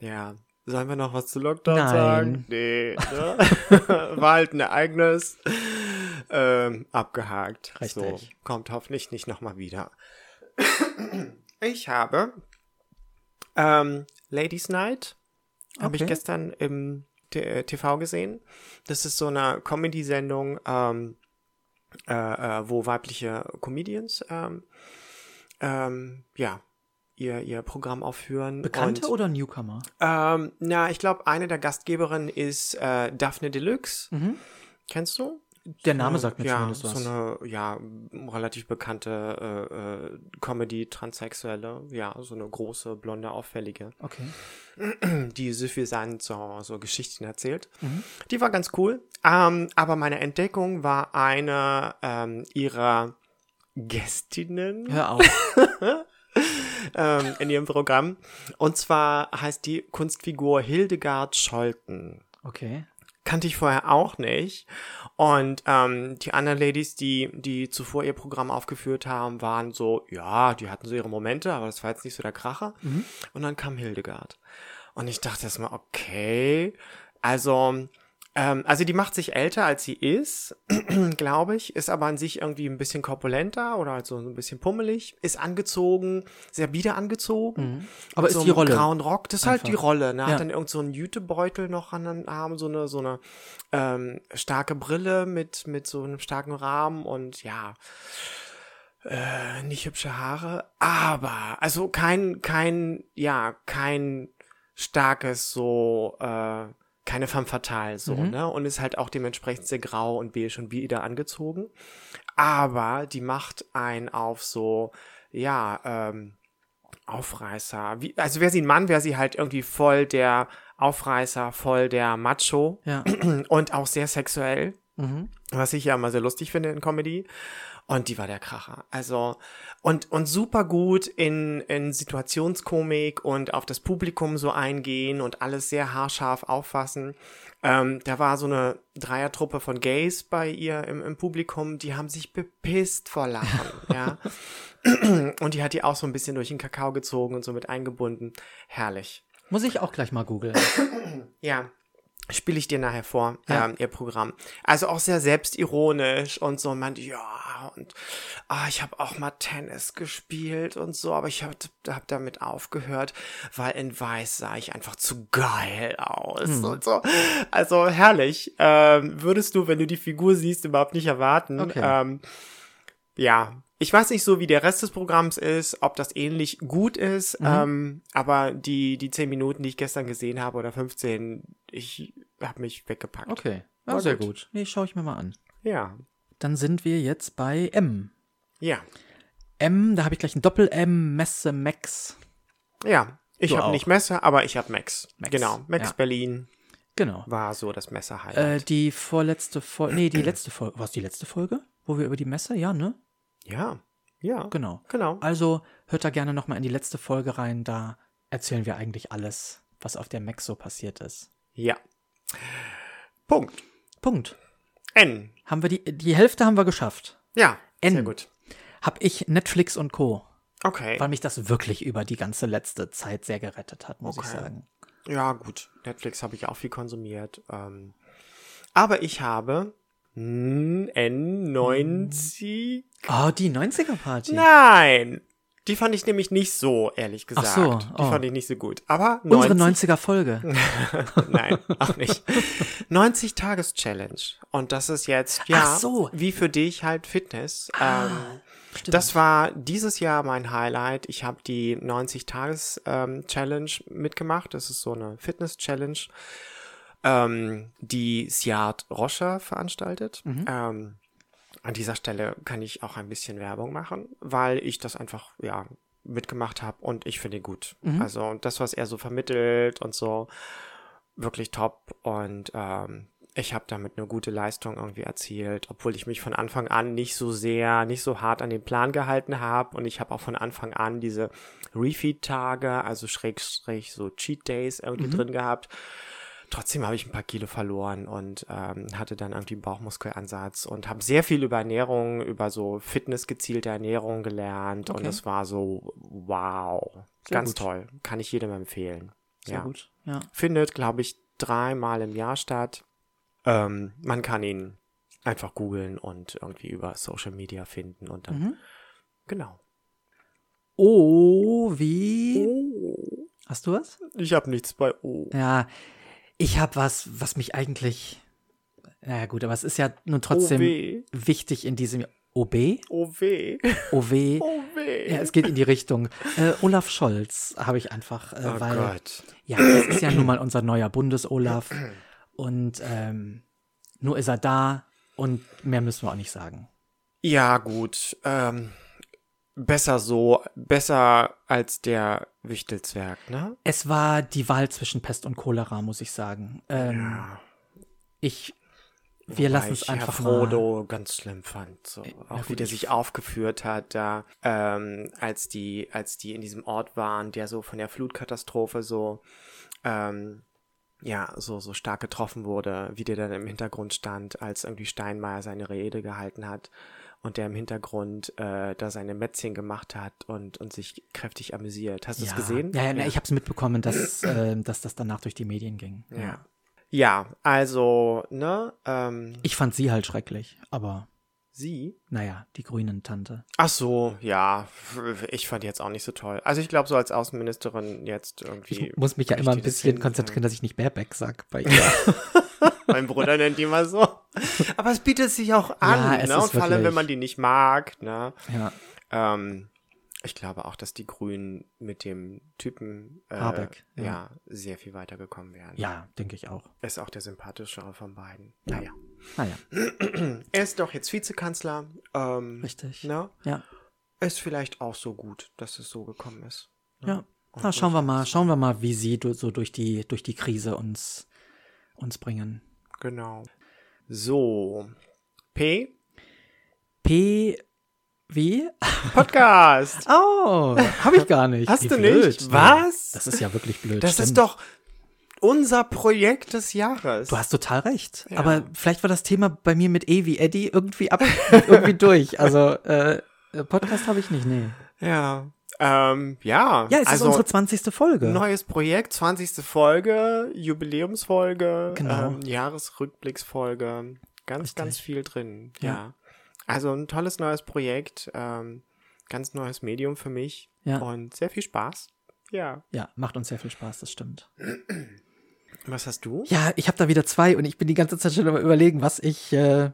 Speaker 3: Ja. Sollen wir noch was zu Lockdown
Speaker 1: Nein.
Speaker 3: sagen? Nee, ne? <laughs> War halt ein Ereignis. Ähm, abgehakt.
Speaker 1: Richtig.
Speaker 3: So, kommt hoffentlich nicht nochmal wieder. Ich habe ähm, Ladies Night. Habe ich
Speaker 1: Okay.
Speaker 3: gestern im T äh, TV gesehen. Das ist so eine Comedy-Sendung, ähm, äh, äh, wo weibliche Comedians ähm, ähm, ja, ihr, ihr Programm aufführen.
Speaker 1: Bekannte
Speaker 3: Und-
Speaker 1: oder Newcomer?
Speaker 3: ähm, na, ich glaube, eine der Gastgeberinnen ist äh, Daphne Deluxe.
Speaker 1: Mhm.
Speaker 3: Kennst du?
Speaker 1: Der Name sagt mir
Speaker 3: ja,
Speaker 1: zumindest was.
Speaker 3: so eine ja relativ bekannte äh, äh, Comedy Transsexuelle, ja, so eine große blonde auffällige,
Speaker 1: okay. <clears throat>
Speaker 3: die suffisant so so Geschichten erzählt.
Speaker 1: Mhm.
Speaker 3: Die war ganz cool. Ähm, aber meine Entdeckung war eine ähm, ihrer Gästinnen
Speaker 1: Hör auf. <laughs>
Speaker 3: ähm, in ihrem Programm. Und zwar heißt die Kunstfigur Hildegard Scholten.
Speaker 1: Okay.
Speaker 3: Kannte ich vorher auch nicht. Und ähm, die anderen Ladies, die, die zuvor ihr Programm aufgeführt haben, waren so, ja, die hatten so ihre Momente, aber das war jetzt nicht so der Kracher. Und dann kam Hildegard. Und ich dachte erstmal, okay, also, ähm, also die macht sich älter, als sie ist, <clears throat> glaube ich, ist aber an sich irgendwie ein bisschen korpulenter oder halt so ein bisschen pummelig, ist angezogen, sehr bieder angezogen.
Speaker 1: Aber
Speaker 3: so
Speaker 1: ist die
Speaker 3: einem
Speaker 1: Rolle.
Speaker 3: grauen Rock, das ist halt
Speaker 1: einfach.
Speaker 3: die Rolle. Ne? Hat
Speaker 1: Ja.
Speaker 3: dann irgend so einen Jutebeutel noch an den Armen, so eine, so eine ähm, starke Brille mit, mit so einem starken Rahmen und ja, äh, nicht hübsche Haare, aber, also kein, kein, ja, kein starkes so, äh, keine femme fatale so,
Speaker 1: Mhm.
Speaker 3: ne? Und ist halt auch dementsprechend sehr grau und beige und bieder angezogen. Aber die macht einen auf so, ja, ähm, Aufreißer. Wie, also wäre sie ein Mann, wäre sie halt irgendwie voll der Aufreißer, voll der Macho
Speaker 1: Ja. <clears throat>
Speaker 3: und auch sehr sexuell,
Speaker 1: Mhm.
Speaker 3: was ich ja immer sehr lustig finde in Comedy. Und die war der Kracher. Also, und, und super gut in, in Situationskomik und auf das Publikum so eingehen und alles sehr haarscharf auffassen. Ähm, da war so eine Dreiertruppe von Gays bei ihr im, im Publikum, die haben sich bepisst vor Lachen, <laughs> ja. Und die hat die auch so ein bisschen durch den Kakao gezogen und so mit eingebunden. Herrlich.
Speaker 1: Muss ich auch gleich mal googeln.
Speaker 3: Ja, spiele ich dir nachher vor,
Speaker 1: Ja.
Speaker 3: ähm, ihr Programm. Also auch sehr selbstironisch und so. Meint, ja, und ah, ich habe auch mal Tennis gespielt und so, aber ich habe hab damit aufgehört, weil in Weiß sah ich einfach zu geil aus
Speaker 1: Hm.
Speaker 3: und so. Also herrlich. Ähm, würdest du, wenn du die Figur siehst, überhaupt nicht erwarten.
Speaker 1: Okay.
Speaker 3: Ähm, ja, ich weiß nicht so, wie der Rest des Programms ist, ob das ähnlich gut ist,
Speaker 1: Mhm.
Speaker 3: ähm, aber die, die 10 Minuten, die ich gestern gesehen habe, oder 15, ich habe mich weggepackt.
Speaker 1: Okay.
Speaker 3: War
Speaker 1: sehr
Speaker 3: gut.
Speaker 1: gut. Nee, schaue ich mir mal an.
Speaker 3: Ja.
Speaker 1: Dann sind wir jetzt bei M.
Speaker 3: Ja.
Speaker 1: M, da habe ich gleich ein Doppel-M, Messe Max.
Speaker 3: Ja. Ich habe nicht Messe, aber ich habe Max.
Speaker 1: Max,
Speaker 3: Genau. Max
Speaker 1: ja.
Speaker 3: Berlin
Speaker 1: Genau.
Speaker 3: war so das Messe-Highlight.
Speaker 1: Äh, die vorletzte Folge, nee, die letzte Folge, war es die letzte Folge? Wo wir über die Messe, ja, ne?
Speaker 3: Ja. Ja.
Speaker 1: Genau.
Speaker 3: Genau.
Speaker 1: Also hört da gerne nochmal in die letzte Folge rein, da erzählen wir eigentlich alles, was auf der Max so passiert ist.
Speaker 3: Ja. Punkt.
Speaker 1: Punkt.
Speaker 3: N.
Speaker 1: Haben wir die, die Hälfte haben wir geschafft.
Speaker 3: Ja.
Speaker 1: N.
Speaker 3: Sehr gut.
Speaker 1: Hab ich Netflix und Co.
Speaker 3: Okay.
Speaker 1: Weil mich das wirklich über die ganze letzte Zeit sehr gerettet hat, muss ich
Speaker 3: Okay.
Speaker 1: sagen.
Speaker 3: Ja, gut. Netflix habe ich auch viel konsumiert. Ähm, aber ich habe N90.
Speaker 1: Oh, die 90er-Party.
Speaker 3: Nein! Die fand ich nämlich nicht so, ehrlich gesagt.
Speaker 1: Ach so,
Speaker 3: Die
Speaker 1: oh.
Speaker 3: fand ich nicht so gut. Aber
Speaker 1: Unsere
Speaker 3: 90
Speaker 1: 90er Folge.
Speaker 3: Nein, auch nicht. 90-Tages-Challenge. Und das ist jetzt, ja,
Speaker 1: Ach so.
Speaker 3: wie für dich halt Fitness.
Speaker 1: Ah,
Speaker 3: ähm, das war dieses Jahr mein Highlight. Ich habe die 90-Tages-Challenge mitgemacht. Das ist so eine Fitness-Challenge, ähm, die Siad Rocher veranstaltet.
Speaker 1: Mhm.
Speaker 3: Ähm, an dieser Stelle kann ich auch ein bisschen Werbung machen, weil ich das einfach, ja, mitgemacht habe und ich finde ihn gut.
Speaker 1: Mhm.
Speaker 3: Also und das, was er so vermittelt und so, wirklich top. Und ähm, ich habe damit eine gute Leistung irgendwie erzielt, obwohl ich mich von Anfang an nicht so sehr, nicht so hart an den Plan gehalten habe. Und ich habe auch von Anfang an diese Refeed-Tage, also Schrägstrich, so Cheat Days irgendwie drin gehabt. Trotzdem habe ich ein paar Kilo verloren und ähm, hatte dann irgendwie einen Bauchmuskelansatz und habe sehr viel über Ernährung, über so fitnessgezielte Ernährung gelernt. Und
Speaker 1: Okay.
Speaker 3: es war so, wow,
Speaker 1: Sehr
Speaker 3: ganz
Speaker 1: gut.
Speaker 3: toll. Kann ich jedem empfehlen.
Speaker 1: Sehr
Speaker 3: ja.
Speaker 1: gut. Ja.
Speaker 3: Findet, glaube ich, dreimal im Jahr statt. Ähm, man kann ihn einfach googeln und irgendwie über Social Media finden und dann,
Speaker 1: Mhm.
Speaker 3: genau.
Speaker 1: Oh, wie?
Speaker 3: Oh,
Speaker 1: Hast du was?
Speaker 3: ich habe nichts bei O.
Speaker 1: Ja, ich habe was, was mich eigentlich. Na ja, gut, aber es ist ja nun trotzdem
Speaker 3: weh.
Speaker 1: wichtig in diesem OB. OW.
Speaker 3: Oh weh.
Speaker 1: Ja, es geht in die Richtung. Äh, Olaf Scholz habe ich einfach, äh,
Speaker 3: oh
Speaker 1: weil
Speaker 3: Gott.
Speaker 1: ja, es ist ja nun mal unser neuer Bundes-Olaf und ähm, nur ist er da und mehr müssen wir auch nicht sagen.
Speaker 3: Ja, gut. Ähm, besser so, besser als der Wichtelzwerg, ne?
Speaker 1: Es war die Wahl zwischen Pest und Cholera, muss ich sagen. Ähm,
Speaker 3: Ja.
Speaker 1: Ich, wir
Speaker 3: Wobei
Speaker 1: lassen es einfach
Speaker 3: Herr
Speaker 1: mal.
Speaker 3: Frodo ganz schlimm fand. So. Auch
Speaker 1: gut,
Speaker 3: wie der
Speaker 1: ich-
Speaker 3: sich aufgeführt hat, da, ähm, als die, als die in diesem Ort waren, der so von der Flutkatastrophe so, ähm, ja, so, so stark getroffen wurde, wie der dann im Hintergrund stand, als irgendwie Steinmeier seine Rede gehalten hat und der im Hintergrund äh, da seine Mätzchen gemacht hat und, und sich kräftig amüsiert. Hast du es
Speaker 1: Ja,
Speaker 3: gesehen?
Speaker 1: ja, ja, ja. ich habe es mitbekommen, dass, äh, dass das danach durch die Medien ging.
Speaker 3: ja. Ja, also, ne, ähm,
Speaker 1: Ich fand sie halt schrecklich, aber
Speaker 3: sie
Speaker 1: naja, die grünen Tante.
Speaker 3: Ach so, ja. Ich fand die jetzt auch nicht so toll. Also ich glaube, so als Außenministerin jetzt irgendwie.
Speaker 1: Ich muss mich ja immer ein bisschen konzentrieren, dass ich nicht Baerbeck sag bei <laughs> ihr.
Speaker 3: Mein Bruder nennt die mal so. <laughs> Aber es bietet sich auch an,
Speaker 1: Ja, es
Speaker 3: ne?
Speaker 1: ist
Speaker 3: Und vor allem, wenn man die nicht mag, ne?
Speaker 1: ja,
Speaker 3: Ähm, ich glaube auch, dass die Grünen mit dem Typen äh,
Speaker 1: Habeck,
Speaker 3: ja.
Speaker 1: ja.
Speaker 3: sehr viel weitergekommen wären.
Speaker 1: ja, denke ich auch.
Speaker 3: Ist auch der sympathischere von beiden. Naja.
Speaker 1: Naja, <clears throat>
Speaker 3: Er ist doch jetzt Vizekanzler. Ähm,
Speaker 1: richtig.
Speaker 3: Ne?
Speaker 1: Ja,
Speaker 3: Ist vielleicht auch so gut, dass es so gekommen ist. ne?
Speaker 1: ja. Na, schauen wir mal, schauen wir mal, wie sie so durch die, durch die Krise uns, uns bringen.
Speaker 3: Genau. So. P.
Speaker 1: P. Wie? <laughs>
Speaker 3: Podcast.
Speaker 1: Oh, habe ich gar nicht.
Speaker 3: Hast
Speaker 1: Wie
Speaker 3: du
Speaker 1: blöd.
Speaker 3: nicht? Was?
Speaker 1: Das ist ja wirklich blöd.
Speaker 3: Das
Speaker 1: stimmt.
Speaker 3: ist doch unser Projekt des Jahres.
Speaker 1: Du hast total recht.
Speaker 3: Ja.
Speaker 1: Aber vielleicht war das Thema bei mir mit E wie Eddie irgendwie ab, <laughs> irgendwie durch. Also äh, Podcast habe ich nicht, nee.
Speaker 3: ja. Ähm, ja.
Speaker 1: Ja, es
Speaker 3: also,
Speaker 1: ist unsere 20. Folge.
Speaker 3: Neues Projekt, 20. Folge, Jubiläumsfolge,
Speaker 1: Genau.
Speaker 3: ähm, Jahresrückblicksfolge. Ganz,
Speaker 1: Richtig.
Speaker 3: ganz viel drin. Ja.
Speaker 1: Ja.
Speaker 3: Also ein tolles neues Projekt, ähm, ganz neues Medium für mich
Speaker 1: Ja.
Speaker 3: und sehr viel Spaß. Ja.
Speaker 1: Ja, macht uns sehr viel Spaß, das stimmt.
Speaker 3: Was hast du?
Speaker 1: Ja, ich habe da wieder zwei und ich bin die ganze Zeit schon überlegen, was ich. Äh,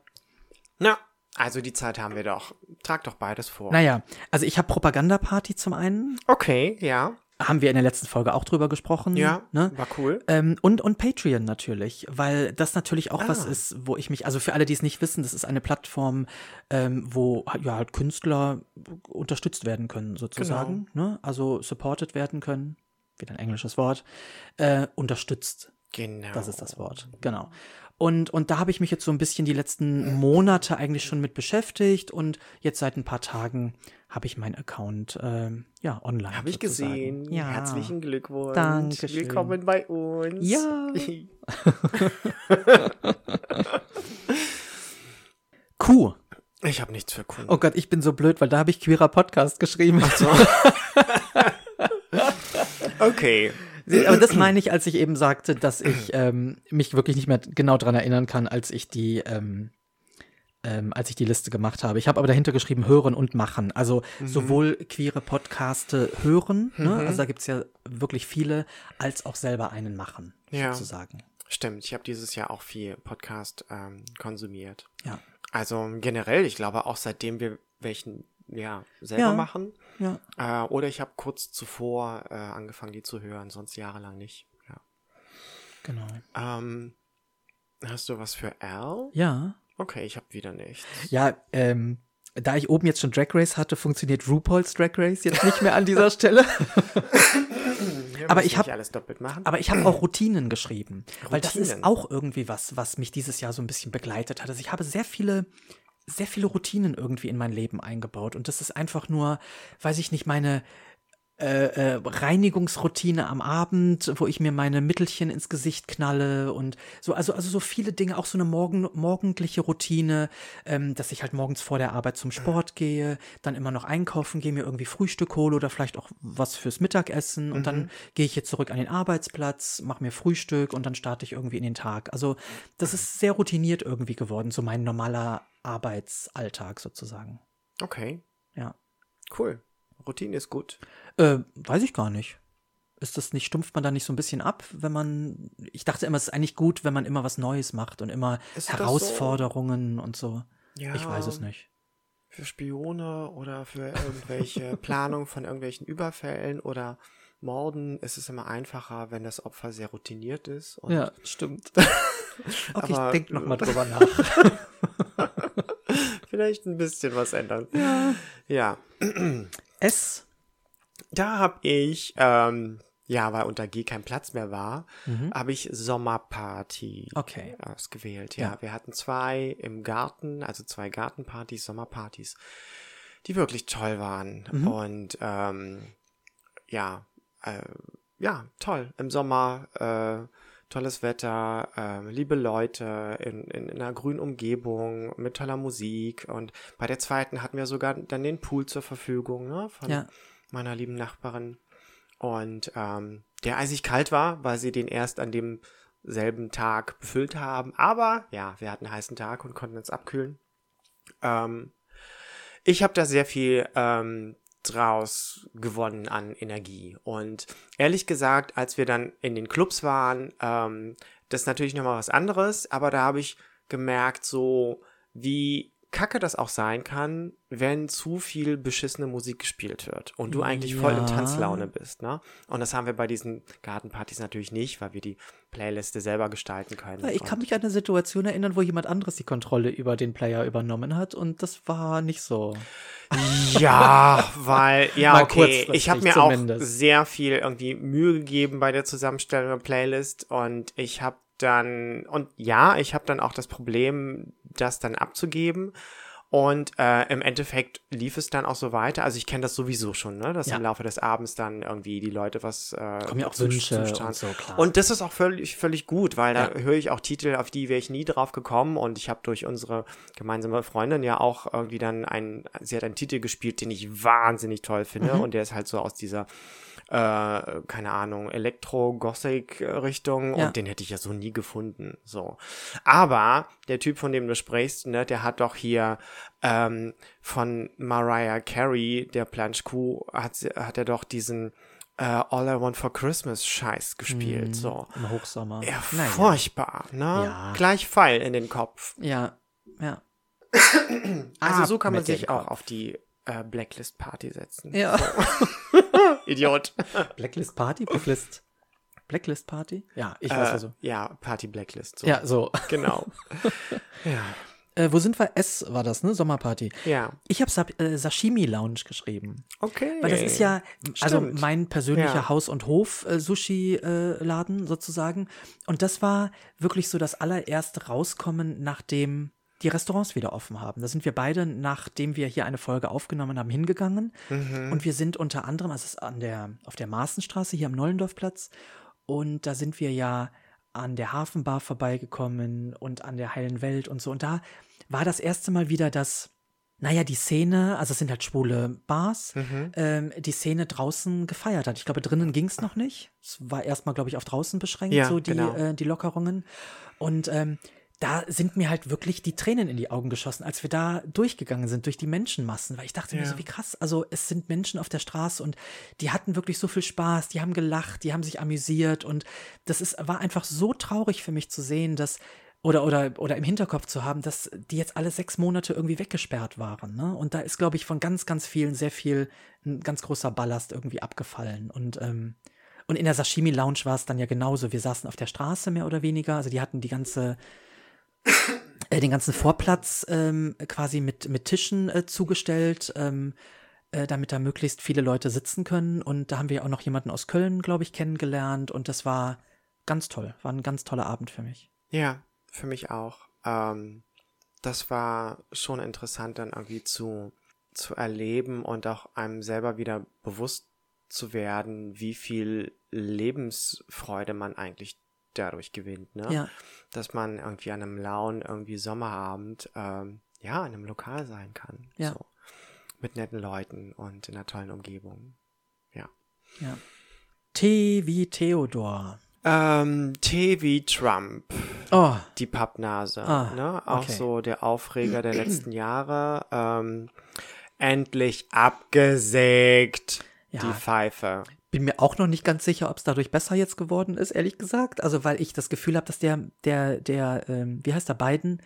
Speaker 3: Na, also die Zeit haben wir doch. Trag doch beides vor.
Speaker 1: naja, also ich habe Propagandaparty zum einen.
Speaker 3: Okay, ja.
Speaker 1: Haben wir in der letzten Folge auch drüber gesprochen.
Speaker 3: Ja,
Speaker 1: Ne?
Speaker 3: war cool.
Speaker 1: Ähm, und, und Patreon natürlich, weil das natürlich auch was
Speaker 3: Ah.
Speaker 1: ist, wo ich mich, also für alle, die es nicht wissen, das ist eine Plattform, ähm, wo ja halt Künstler unterstützt werden können, sozusagen.
Speaker 3: Genau.
Speaker 1: Ne? Also supported werden können, wieder ein englisches Wort, äh, unterstützt.
Speaker 3: Genau.
Speaker 1: Das ist das Wort, genau. Und, und da habe ich mich jetzt so ein bisschen die letzten Monate eigentlich schon mit beschäftigt und jetzt seit ein paar Tagen habe ich meinen Account ähm, ja online.
Speaker 3: Habe ich
Speaker 1: sozusagen.
Speaker 3: gesehen.
Speaker 1: Ja.
Speaker 3: Herzlichen Glückwunsch.
Speaker 1: Dankeschön.
Speaker 3: Willkommen bei uns.
Speaker 1: Ja. <laughs> Q.
Speaker 3: Ich habe nichts für Kunden.
Speaker 1: Oh Gott, ich bin so blöd, weil da habe ich queerer Podcast geschrieben. <laughs>
Speaker 3: Okay.
Speaker 1: Aber das meine ich, als ich eben sagte, dass ich ähm, mich wirklich nicht mehr genau dran erinnern kann, als ich die, ähm, äh, ähm, als ich die Liste gemacht habe. Ich habe aber dahinter geschrieben, hören und machen. Also sowohl queere Podcaste hören, ne? also da gibt's ja wirklich viele, als auch selber einen machen,
Speaker 3: Ja.
Speaker 1: sozusagen.
Speaker 3: Stimmt, ich habe dieses Jahr auch viel Podcast ähm, konsumiert.
Speaker 1: Ja.
Speaker 3: Also generell, ich glaube auch seitdem wir welchen ja selber
Speaker 1: Ja.
Speaker 3: machen.
Speaker 1: Ja.
Speaker 3: Äh, oder ich habe kurz zuvor äh, angefangen, die zu hören, sonst jahrelang nicht. Ja.
Speaker 1: Genau.
Speaker 3: Ähm, hast du was für Al?
Speaker 1: Ja.
Speaker 3: Okay, ich habe wieder nichts.
Speaker 1: Ja, ähm, da ich oben jetzt schon Drag Race hatte, funktioniert RuPaul's Drag Race jetzt nicht mehr an dieser Stelle. <laughs> Aber ich hab-
Speaker 3: nicht alles doppelt machen.
Speaker 1: Aber ich habe auch Routinen geschrieben, weil das ist
Speaker 3: Routinen?
Speaker 1: auch irgendwie was, was mich dieses Jahr so ein bisschen begleitet hat. Also ich habe sehr viele, sehr viele Routinen irgendwie in mein Leben eingebaut. Und das ist einfach nur, weiß ich nicht, meine äh, äh, Reinigungsroutine am Abend, wo ich mir meine Mittelchen ins Gesicht knalle und so, also, also so viele Dinge, auch so eine morgen, morgendliche Routine, ähm, dass ich halt morgens vor der Arbeit zum Sport gehe, dann immer noch einkaufen gehe, mir irgendwie Frühstück hole oder vielleicht auch was fürs Mittagessen und dann gehe ich jetzt zurück an den Arbeitsplatz, mache mir Frühstück und dann starte ich irgendwie in den Tag. Also das ist sehr routiniert irgendwie geworden, so mein normaler Arbeitsalltag sozusagen.
Speaker 3: okay,
Speaker 1: Ja.
Speaker 3: cool. Routine ist gut.
Speaker 1: Äh, weiß ich gar nicht. Ist das nicht, stumpft man da nicht so ein bisschen ab, wenn man. Ich dachte immer, es ist eigentlich gut, wenn man immer was Neues macht und immer
Speaker 3: Ist das so?
Speaker 1: Herausforderungen und so.
Speaker 3: Ja,
Speaker 1: Ich weiß es nicht.
Speaker 3: Für Spione oder für irgendwelche <laughs> Planung von irgendwelchen Überfällen oder Morden ist es immer einfacher, wenn das Opfer sehr routiniert ist.
Speaker 1: Ja, stimmt. <laughs> okay,
Speaker 3: Aber-
Speaker 1: ich denke nochmal drüber nach. <laughs>
Speaker 3: Vielleicht ein bisschen was ändern. Ja.
Speaker 1: S.
Speaker 3: Da habe ich, ähm, ja, weil unter G kein Platz mehr war,
Speaker 1: Mhm.
Speaker 3: habe ich Sommerparty
Speaker 1: Okay.
Speaker 3: ausgewählt. Ja.
Speaker 1: Ja.
Speaker 3: wir hatten zwei im Garten, also zwei Gartenpartys, Sommerpartys, die wirklich toll waren.
Speaker 1: Mhm.
Speaker 3: Und ähm, ja, äh, ja, toll. Im Sommer äh, tolles Wetter, äh, liebe Leute in, in, in einer grünen Umgebung mit toller Musik. Und bei der zweiten hatten wir sogar dann den Pool zur Verfügung, ne? Von
Speaker 1: Ja.
Speaker 3: meiner lieben Nachbarin. Und ähm, der eisig kalt war, weil sie den erst an demselben Tag befüllt haben. Aber ja, wir hatten einen heißen Tag und konnten uns abkühlen. Ähm, ich habe da sehr viel ähm, draus gewonnen an Energie. Und ehrlich gesagt, als wir dann in den Clubs waren, ähm, das ist natürlich nochmal was anderes, aber da habe ich gemerkt, so wie kacke das auch sein kann, wenn zu viel beschissene Musik gespielt wird und du eigentlich voll in
Speaker 1: Ja.
Speaker 3: Tanzlaune bist, ne? Und das haben wir bei diesen Gartenpartys natürlich nicht, weil wir die Playliste selber gestalten können.
Speaker 1: Ich kann mich an eine Situation erinnern, wo jemand anderes die Kontrolle über den Player übernommen hat und das war nicht so.
Speaker 3: Ja, <laughs> weil, ja, okay. Ich habe mir auch
Speaker 1: zumindest.
Speaker 3: sehr viel irgendwie Mühe gegeben bei der Zusammenstellung der Playlist und ich habe dann, und ja, ich habe dann auch das Problem, das dann abzugeben. Und äh, im Endeffekt lief es dann auch so weiter. Also ich kenne das sowieso schon, ne? dass
Speaker 1: Ja.
Speaker 3: im Laufe des Abends dann irgendwie die Leute was äh,
Speaker 1: Kommen ja auch Wünsche und so, klar.
Speaker 3: Und das ist auch völlig, völlig gut, weil da
Speaker 1: Ja.
Speaker 3: höre ich auch Titel, auf die wäre ich nie drauf gekommen. Und ich habe durch unsere gemeinsame Freundin ja auch irgendwie dann einen, sie hat einen Titel gespielt, den ich wahnsinnig toll finde.
Speaker 1: Mhm.
Speaker 3: Und der ist halt so aus dieser, äh, keine Ahnung, Elektro-Gothic-Richtung.
Speaker 1: Ja.
Speaker 3: Und den hätte ich ja so nie gefunden. So. Aber der Typ, von dem du sprichst, ne, der hat doch hier ähm, von Mariah Carey, der Planche Kuh, hat, hat er doch diesen äh, All I Want for Christmas Scheiß gespielt. So.
Speaker 1: Im Hochsommer.
Speaker 3: Ja.
Speaker 1: Naja.
Speaker 3: furchtbar, ne?
Speaker 1: Ja.
Speaker 3: Gleich Pfeil in den Kopf.
Speaker 1: Ja, ja. <coughs>
Speaker 3: Also
Speaker 1: Ab
Speaker 3: so kann man sich auch
Speaker 1: Kopf.
Speaker 3: auf die äh, Blacklist-Party setzen.
Speaker 1: Ja. <laughs>
Speaker 3: Idiot. <laughs>
Speaker 1: Blacklist Party? Blacklist. Blacklist Party? Ja, ich weiß
Speaker 3: äh,
Speaker 1: also.
Speaker 3: Ja, Party Blacklist. So.
Speaker 1: Ja, so.
Speaker 3: Genau. <laughs> ja.
Speaker 1: Äh, wo sind wir? S war das, ne? Sommerparty.
Speaker 3: Ja.
Speaker 1: Ich habe Sa äh, Sashimi Lounge geschrieben.
Speaker 3: Okay.
Speaker 1: Weil das ist ja, also
Speaker 3: Stimmt.
Speaker 1: mein persönlicher
Speaker 3: Ja.
Speaker 1: Haus- und Hof-Sushi-Laden sozusagen. Und das war wirklich so das allererste Rauskommen, nachdem die Restaurants wieder offen haben. Da sind wir beide, nachdem wir hier eine Folge aufgenommen haben, hingegangen.
Speaker 3: Mhm.
Speaker 1: Und wir sind unter anderem, also es ist an der, auf der Maaßenstraße hier am Neulendorfplatz. Und da sind wir ja an der Hafenbar vorbeigekommen und an der Heilen Welt und so. Und da war das erste Mal wieder das, naja, die Szene, also es sind halt schwule Bars,
Speaker 3: Mhm.
Speaker 1: ähm, die Szene draußen gefeiert hat. Ich glaube, drinnen ging es noch nicht. Es war erstmal, glaube ich, auf draußen beschränkt,
Speaker 3: Ja,
Speaker 1: so die,
Speaker 3: genau.
Speaker 1: äh, die Lockerungen. Und ähm, da sind mir halt wirklich die Tränen in die Augen geschossen, als wir da durchgegangen sind durch die Menschenmassen, weil ich dachte mir
Speaker 3: Ja.
Speaker 1: so, wie krass, also es sind Menschen auf der Straße und die hatten wirklich so viel Spaß, die haben gelacht, die haben sich amüsiert und das ist, war einfach so traurig für mich zu sehen, dass oder, oder, oder im Hinterkopf zu haben, dass die jetzt alle sechs Monate irgendwie weggesperrt waren. Ne? Und da ist, glaube ich, von ganz, ganz vielen sehr viel, ein ganz großer Ballast irgendwie abgefallen. Und, ähm, und in der Sashimi Lounge war es dann ja genauso. Wir saßen auf der Straße mehr oder weniger. Also die hatten die ganze, den ganzen Vorplatz ähm, quasi mit, mit Tischen äh, zugestellt, ähm, äh, damit da möglichst viele Leute sitzen können. Und da haben wir auch noch jemanden aus Köln, glaube ich, kennengelernt. Und das war ganz toll. War ein ganz toller Abend für mich.
Speaker 3: Ja, für mich auch. Ähm, das war schon interessant dann irgendwie zu, zu erleben und auch einem selber wieder bewusst zu werden, wie viel Lebensfreude man eigentlich dadurch gewinnt, ne?
Speaker 1: Ja.
Speaker 3: Dass man irgendwie an einem lauen, irgendwie Sommerabend, ähm, ja, in einem Lokal sein kann.
Speaker 1: Ja.
Speaker 3: So. Mit netten Leuten und in einer tollen Umgebung. Ja.
Speaker 1: Ja. T wie Theodor.
Speaker 3: Ähm, T wie Trump.
Speaker 1: Oh,
Speaker 3: Die Pappnase,
Speaker 1: Ah,
Speaker 3: ne? Auch
Speaker 1: okay.
Speaker 3: so der Aufreger der letzten Jahre. Ähm, endlich abgesägt.
Speaker 1: Ja.
Speaker 3: Die Pfeife.
Speaker 1: Bin mir auch noch nicht ganz sicher, ob es dadurch besser jetzt geworden ist, ehrlich gesagt. Also, weil ich das Gefühl habe, dass der, der, der, ähm, wie heißt der, Biden,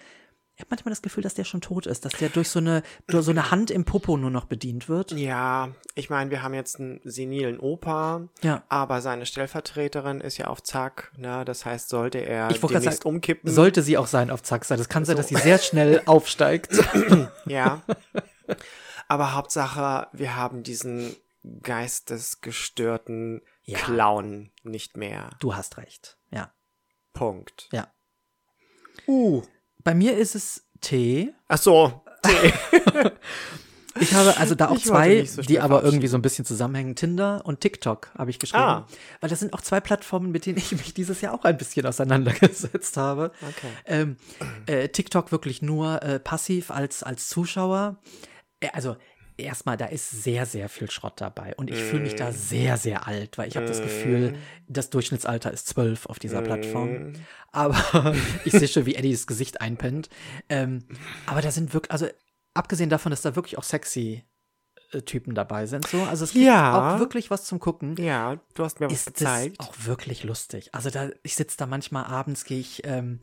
Speaker 1: ich habe manchmal das Gefühl, dass der schon tot ist, dass der durch so eine, durch so eine Hand im Popo nur noch bedient wird.
Speaker 3: Ja, ich meine, wir haben jetzt einen senilen Opa,
Speaker 1: Ja.
Speaker 3: aber seine Stellvertreterin ist ja auf Zack, ne? Das heißt, sollte er
Speaker 1: Ich
Speaker 3: demnächst
Speaker 1: sagen,
Speaker 3: umkippen.
Speaker 1: sollte sie auch sein auf Zack sein. Das kann sein, dass sie sehr schnell <laughs> aufsteigt.
Speaker 3: Ja. Aber Hauptsache, wir haben diesen geistesgestörten
Speaker 1: Ja.
Speaker 3: Clown nicht mehr.
Speaker 1: Du hast recht. Ja.
Speaker 3: Punkt.
Speaker 1: Ja.
Speaker 3: Uh.
Speaker 1: Bei mir ist es T.
Speaker 3: Ach so. <laughs>
Speaker 1: Ich habe also da auch
Speaker 3: Ich
Speaker 1: zwei,
Speaker 3: so
Speaker 1: die aber irgendwie so ein bisschen zusammenhängen. Tinder und TikTok habe ich geschrieben.
Speaker 3: Ah.
Speaker 1: Weil das sind auch zwei Plattformen, mit denen ich mich dieses Jahr auch ein bisschen auseinandergesetzt habe.
Speaker 3: Okay.
Speaker 1: Ähm, äh, TikTok wirklich nur äh, passiv als, als Zuschauer. Äh, also erstmal, da ist sehr, sehr viel Schrott dabei. Und ich fühle mich
Speaker 3: Mm.
Speaker 1: da sehr, sehr alt, weil ich habe das Gefühl, das Durchschnittsalter ist zwölf auf dieser
Speaker 3: Mm.
Speaker 1: Plattform. Aber <laughs> ich sehe schon, wie Eddie das Gesicht einpennt. Ähm, aber da sind wirklich, also abgesehen davon, dass da wirklich auch sexy Typen dabei sind, so, also es gibt
Speaker 3: Ja.
Speaker 1: auch wirklich was zum Gucken
Speaker 3: Ja, du hast mir was
Speaker 1: ist
Speaker 3: gezeigt.
Speaker 1: das auch wirklich lustig. Also da, ich sitze da manchmal abends, gehe ich ähm,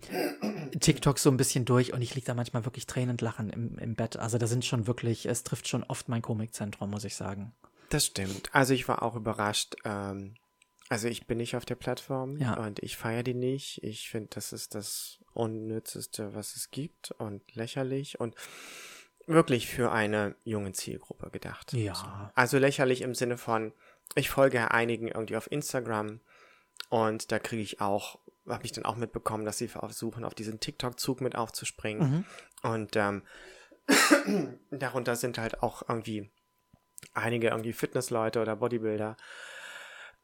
Speaker 1: TikTok so ein bisschen durch und ich liege da manchmal wirklich tränend lachen im, im Bett. Also da sind schon wirklich, es trifft schon oft mein Komikzentrum, muss ich sagen.
Speaker 3: Das stimmt. Also ich war auch überrascht. Ähm, also ich bin nicht auf der Plattform
Speaker 1: Ja.
Speaker 3: und ich feiere die nicht. Ich finde, das ist das Unnützeste, was es gibt und lächerlich und wirklich für eine junge Zielgruppe gedacht.
Speaker 1: Ja.
Speaker 3: So. Also lächerlich im Sinne von, ich folge einigen irgendwie auf Instagram und da kriege ich auch, habe ich dann auch mitbekommen, dass sie versuchen, auf diesen TikTok-Zug mit aufzuspringen. Und ähm, <clears throat> darunter sind halt auch irgendwie einige irgendwie Fitnessleute oder Bodybuilder,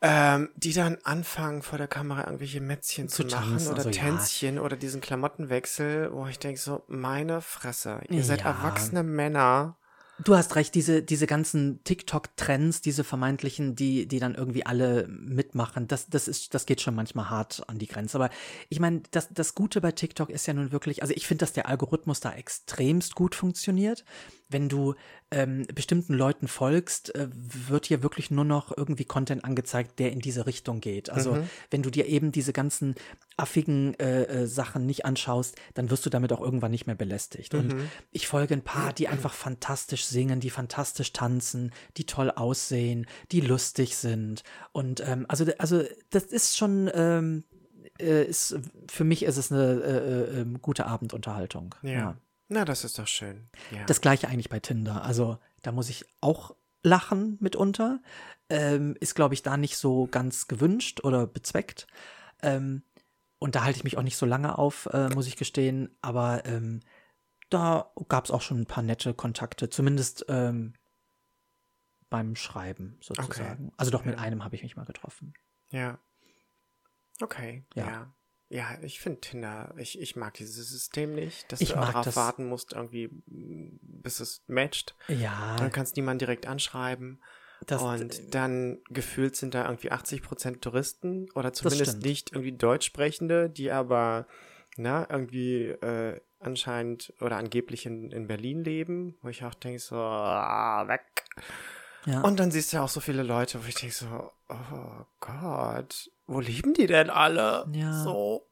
Speaker 3: ähm, die dann anfangen vor der Kamera irgendwelche Mätzchen zu,
Speaker 1: Zu
Speaker 3: machen
Speaker 1: tanzen,
Speaker 3: oder
Speaker 1: also ja.
Speaker 3: Tänzchen oder diesen Klamottenwechsel, wo ich denke so, meine Fresse, ihr seid
Speaker 1: Ja.
Speaker 3: erwachsene Männer.
Speaker 1: Du hast recht, diese, diese ganzen TikTok-Trends, diese vermeintlichen, die, die dann irgendwie alle mitmachen, das, das ist, das geht schon manchmal hart an die Grenze. Aber ich meine, das, das Gute bei TikTok ist ja nun wirklich, also ich finde, dass der Algorithmus da extremst gut funktioniert. Wenn du ähm, bestimmten Leuten folgst, äh, wird hier wirklich nur noch irgendwie Content angezeigt, der in diese Richtung geht. Also wenn du dir eben diese ganzen affigen äh, äh, Sachen nicht anschaust, dann wirst du damit auch irgendwann nicht mehr belästigt. Und ich folge ein paar, die einfach fantastisch singen, die fantastisch tanzen, die toll aussehen, die lustig sind. Und ähm, also, also das ist schon, ähm, äh, ist, für mich ist es eine äh, äh, ähm, gute Abendunterhaltung.
Speaker 3: Ja. Na, das ist doch schön. Ja.
Speaker 1: Das gleiche eigentlich bei Tinder. Also da muss ich auch lachen mitunter. Ähm, ist, glaube ich, da nicht so ganz gewünscht oder bezweckt. Ähm, und da halte ich mich auch nicht so lange auf, äh, muss ich gestehen. Aber ähm, da gab es auch schon ein paar nette Kontakte, zumindest ähm, beim Schreiben sozusagen. Also doch mit einem habe ich mich mal getroffen.
Speaker 3: Ja. Okay,
Speaker 1: Ja.
Speaker 3: ja. Ja, ich finde Tinder, ich, ich mag dieses System nicht, dass
Speaker 1: Ich
Speaker 3: du darauf
Speaker 1: das-
Speaker 3: warten musst, irgendwie, mm, bis es matcht.
Speaker 1: Ja,
Speaker 3: Dann kannst niemand direkt anschreiben.
Speaker 1: das,
Speaker 3: und dann gefühlt sind da irgendwie 80% Touristen oder zumindest nicht irgendwie Deutschsprechende, die aber na, irgendwie äh, anscheinend oder angeblich in, in Berlin leben, wo ich auch denke, so, ah, weg.
Speaker 1: Ja.
Speaker 3: Und dann siehst du ja auch so viele Leute, wo ich denke so, oh Gott, wo leben die denn alle?
Speaker 1: Ja.
Speaker 3: So.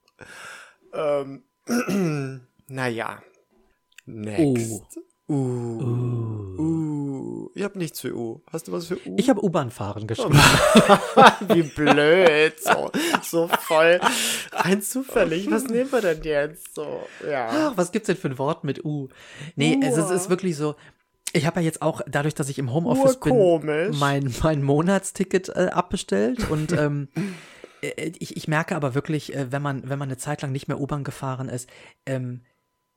Speaker 3: Ähm, <clears throat> naja. Next.
Speaker 1: Uh.
Speaker 3: Uh. Uh. Ich hab nichts für U. Hast du was für U?
Speaker 1: Ich habe U-Bahn-Fahren geschrieben. <laughs>
Speaker 3: Wie blöd. So, so voll rein zufällig. Was nehmen wir denn jetzt? So, ja.
Speaker 1: Ach, was gibt's denn für ein Wort mit U? Nee, es ist, ist wirklich so. Ich habe ja jetzt auch, dadurch, dass ich im Homeoffice bin, mein, mein Monatsticket äh, abbestellt und ähm, äh, <laughs> ich, ich merke aber wirklich, äh, wenn man, wenn man eine Zeit lang nicht mehr U-Bahn gefahren ist, ähm,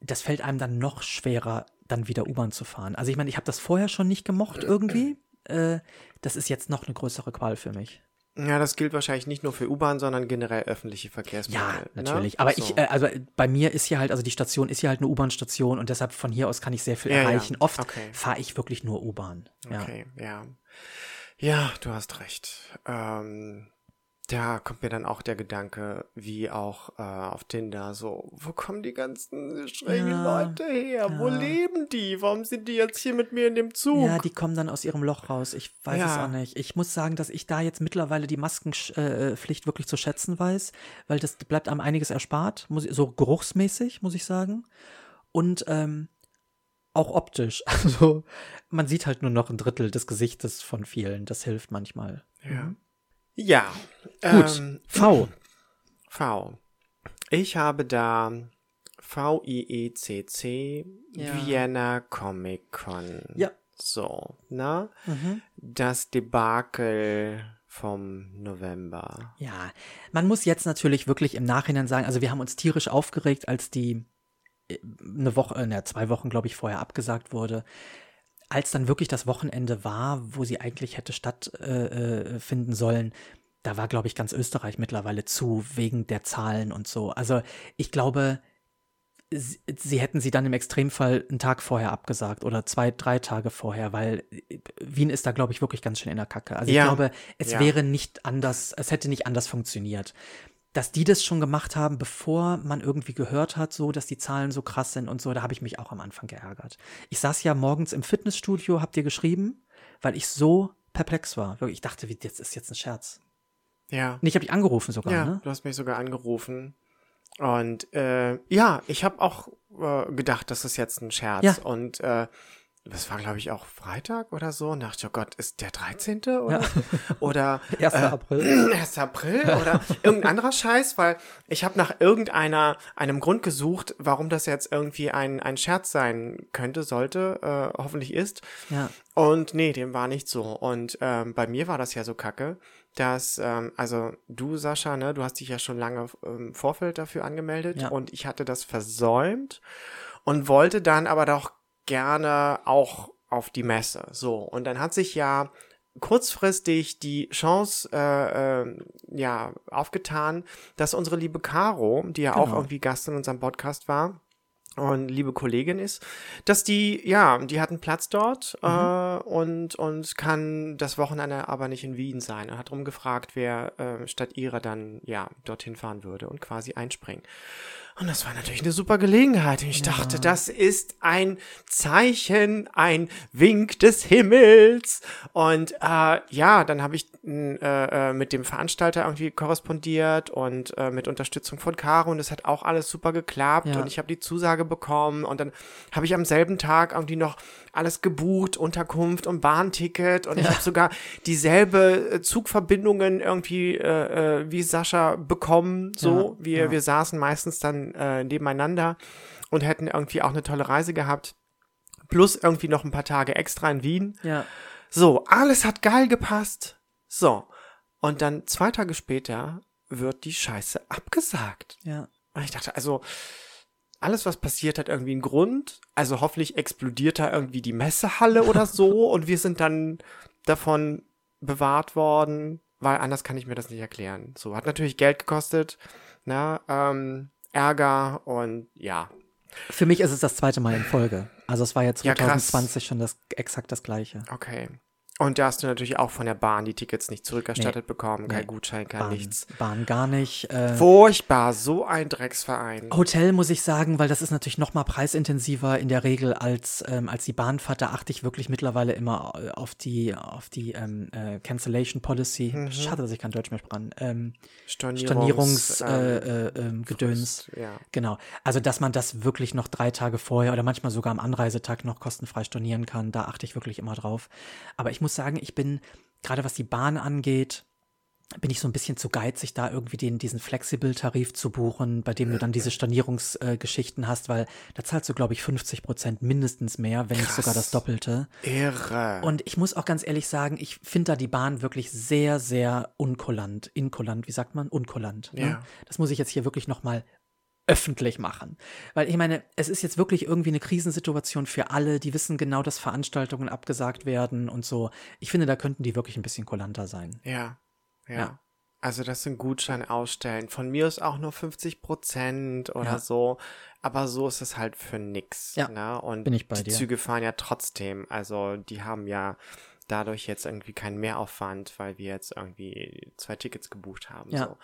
Speaker 1: das fällt einem dann noch schwerer, dann wieder U-Bahn zu fahren. Also ich meine, ich habe das vorher schon nicht gemocht irgendwie. Äh, das ist jetzt noch eine größere Qual für mich.
Speaker 3: Ja, das gilt wahrscheinlich nicht nur für U-Bahn, sondern generell öffentliche
Speaker 1: Ja,
Speaker 3: Verkehrsmittel.
Speaker 1: natürlich.
Speaker 3: Ne?
Speaker 1: Aber
Speaker 3: so.
Speaker 1: ich, äh, also bei mir ist hier halt, also die Station ist hier halt eine U-Bahn-Station und deshalb von hier aus kann ich sehr viel
Speaker 3: Ja, ja.
Speaker 1: erreichen. Oft
Speaker 3: Okay.
Speaker 1: fahre ich wirklich nur U-Bahn. Ja.
Speaker 3: Okay, ja. Ja, du hast recht. Ähm, da kommt mir dann auch der Gedanke, wie auch äh, auf Tinder, so, wo kommen die ganzen schrägen
Speaker 1: Ja,
Speaker 3: Leute her? Wo
Speaker 1: ja.
Speaker 3: leben die? Warum sind die jetzt hier mit mir in dem Zug?
Speaker 1: Ja, die kommen dann aus ihrem Loch raus. Ich weiß es
Speaker 3: Ja.
Speaker 1: auch nicht. Ich muss sagen, dass ich da jetzt mittlerweile die Maskenpflicht wirklich zu schätzen weiß, weil das bleibt einem einiges erspart, muss, ich- so geruchsmäßig, muss ich sagen. Und ähm, auch optisch. <laughs> Also man sieht halt nur noch ein Drittel des Gesichtes von vielen. Das hilft manchmal.
Speaker 3: ja. Ja.
Speaker 1: Gut.
Speaker 3: Ähm,
Speaker 1: V.
Speaker 3: V. Ich habe da VIECC
Speaker 1: Ja.
Speaker 3: Vienna Comic Con.
Speaker 1: Ja.
Speaker 3: So, ne?
Speaker 1: Mhm.
Speaker 3: Das Debakel vom November.
Speaker 1: Ja, man muss jetzt natürlich wirklich im Nachhinein sagen, also wir haben uns tierisch aufgeregt, als die äh, eine Woche, äh, ne, zwei Wochen, glaube ich, vorher abgesagt wurde. Als dann wirklich das Wochenende war, wo sie eigentlich hätte stattfinden äh, finden sollen, da war, glaube ich, ganz Österreich mittlerweile zu, wegen der Zahlen und so. Also ich glaube, sie, sie hätten sie dann im Extremfall einen Tag vorher abgesagt oder zwei, drei Tage vorher, weil äh, Wien ist da, glaube ich, wirklich ganz schön in der Kacke. Also
Speaker 3: Ja.
Speaker 1: ich glaube, es
Speaker 3: Ja.
Speaker 1: wäre nicht anders, es hätte nicht anders funktioniert. Dass die das schon gemacht haben, bevor man irgendwie gehört hat, so, dass die Zahlen so krass sind und so, da habe ich mich auch am Anfang geärgert. Ich saß ja morgens im Fitnessstudio, habt ihr geschrieben, weil ich so perplex war. Ich dachte, wie, das ist jetzt ein Scherz.
Speaker 3: Ja.
Speaker 1: Nee, ich habe dich angerufen sogar,
Speaker 3: Ja,
Speaker 1: ne?
Speaker 3: du hast mich sogar angerufen. Und äh, ja, ich habe auch äh, gedacht, das ist jetzt ein Scherz.
Speaker 1: Ja.
Speaker 3: Und äh, das war, glaube ich, auch Freitag oder so. Und dachte, oh Gott, ist der 13. oder?
Speaker 1: Ja.
Speaker 3: Oder
Speaker 1: 1. <laughs>
Speaker 3: äh,
Speaker 1: April. <clears throat>
Speaker 3: 1. April oder <laughs> irgendein anderer Scheiß, weil ich habe nach irgendeiner einem Grund gesucht, warum das jetzt irgendwie ein, ein Scherz sein könnte, sollte, äh, hoffentlich ist.
Speaker 1: Ja.
Speaker 3: Und nee, dem war nicht so. Und ähm, bei mir war das ja so kacke, dass, ähm, also du, Sascha, ne, du hast dich ja schon lange im Vorfeld dafür angemeldet
Speaker 1: Ja.
Speaker 3: und ich hatte das versäumt und wollte dann aber doch gerne auch auf die Messe. So, und dann hat sich ja kurzfristig die Chance äh, äh, ja aufgetan, dass unsere liebe Caro, die ja auch
Speaker 1: Genau.
Speaker 3: irgendwie Gast in unserem Podcast war, und liebe Kollegin ist, dass die, ja, die hat einen Platz dort
Speaker 1: Mhm.
Speaker 3: äh, und, und kann das Wochenende aber nicht in Wien sein. Er hat darum gefragt, wer äh, statt ihrer dann, ja, dorthin fahren würde und quasi einspringen. Und das war natürlich eine super Gelegenheit. Und ich dachte, das ist ein Zeichen, ein Wink des Himmels. Und äh, ja, dann habe ich äh, äh, mit dem Veranstalter irgendwie korrespondiert und äh, mit Unterstützung von Caro. Und es hat auch alles super geklappt.
Speaker 1: Ja.
Speaker 3: Und ich habe die Zusage bekommen. Und dann habe ich am selben Tag irgendwie noch alles gebucht, Unterkunft und Bahnticket. Und ich habe sogar dieselbe äh, Zugverbindungen irgendwie äh, äh, wie Sascha bekommen. So,
Speaker 1: Ja,
Speaker 3: wir,
Speaker 1: ja.
Speaker 3: wir saßen meistens dann äh, nebeneinander und hätten irgendwie auch eine tolle Reise gehabt. Plus irgendwie noch ein paar Tage extra in Wien.
Speaker 1: Ja.
Speaker 3: So, alles hat geil gepasst. So. Und dann zwei Tage später wird die Scheiße abgesagt.
Speaker 1: Ja.
Speaker 3: Und ich dachte, also, alles, was passiert, hat irgendwie einen Grund. Also hoffentlich explodiert da irgendwie die Messehalle oder <laughs> so und wir sind dann davon bewahrt worden, weil anders kann ich mir das nicht erklären. So, hat natürlich Geld gekostet, na, ähm, Ärger und ja.
Speaker 1: Für mich ist es das zweite Mal in Folge. Also es war ja
Speaker 3: Ja, krass.
Speaker 1: 2020 schon das exakt das gleiche.
Speaker 3: Okay. Und da hast du natürlich auch von der Bahn die Tickets nicht zurückerstattet
Speaker 1: Nee.
Speaker 3: bekommen, kein
Speaker 1: Nee.
Speaker 3: Gutschein, kein
Speaker 1: Bahn,
Speaker 3: nichts.
Speaker 1: Bahn gar nicht. Äh,
Speaker 3: Furchtbar, so ein Drecksverein.
Speaker 1: Hotel muss ich sagen, weil das ist natürlich noch mal preisintensiver in der Regel als, ähm, als die Bahnfahrt. Da achte ich wirklich mittlerweile immer äh, auf die, auf die ähm, äh, Cancellation Policy.
Speaker 3: Mhm.
Speaker 1: Schade, dass ich kein Deutsch mehr spreche. Ähm,
Speaker 3: Stornierungs,
Speaker 1: Stornierungs äh, äh, ähm,
Speaker 3: ja.
Speaker 1: Genau. Also, dass man das wirklich noch drei Tage vorher oder manchmal sogar am Anreisetag noch kostenfrei stornieren kann, da achte ich wirklich immer drauf. Aber ich muss sagen, ich bin, gerade was die Bahn angeht, bin ich so ein bisschen zu geizig, da irgendwie den, diesen Flexible-Tarif zu buchen, bei dem du dann diese Stornierungsgeschichten äh, hast, weil da zahlst du, glaube ich, 50 Prozent mindestens mehr, wenn nicht sogar das
Speaker 3: Krass.
Speaker 1: Doppelte.
Speaker 3: Irre.
Speaker 1: Und ich muss auch ganz ehrlich sagen, ich finde da die Bahn wirklich sehr, sehr unkulant. Inkulant, wie sagt man? Unkulant. Ne?
Speaker 3: Ja.
Speaker 1: Das muss ich jetzt hier wirklich nochmal öffentlich machen. Weil ich meine, es ist jetzt wirklich irgendwie eine Krisensituation für alle, die wissen genau, dass Veranstaltungen abgesagt werden und so. Ich finde, da könnten die wirklich ein bisschen kulanter sein.
Speaker 3: Ja, ja.
Speaker 1: Ja.
Speaker 3: Also das sind Gutschein ausstellen. Von mir ist auch nur 50 Prozent oder
Speaker 1: Ja.
Speaker 3: so. Aber so ist es halt für nix.
Speaker 1: Ja,
Speaker 3: ne? Und
Speaker 1: bin ich bei
Speaker 3: die
Speaker 1: dir.
Speaker 3: Züge fahren ja trotzdem. Also die haben ja dadurch jetzt irgendwie keinen Mehraufwand, weil wir jetzt irgendwie zwei Tickets gebucht haben.
Speaker 1: Ja.
Speaker 3: So.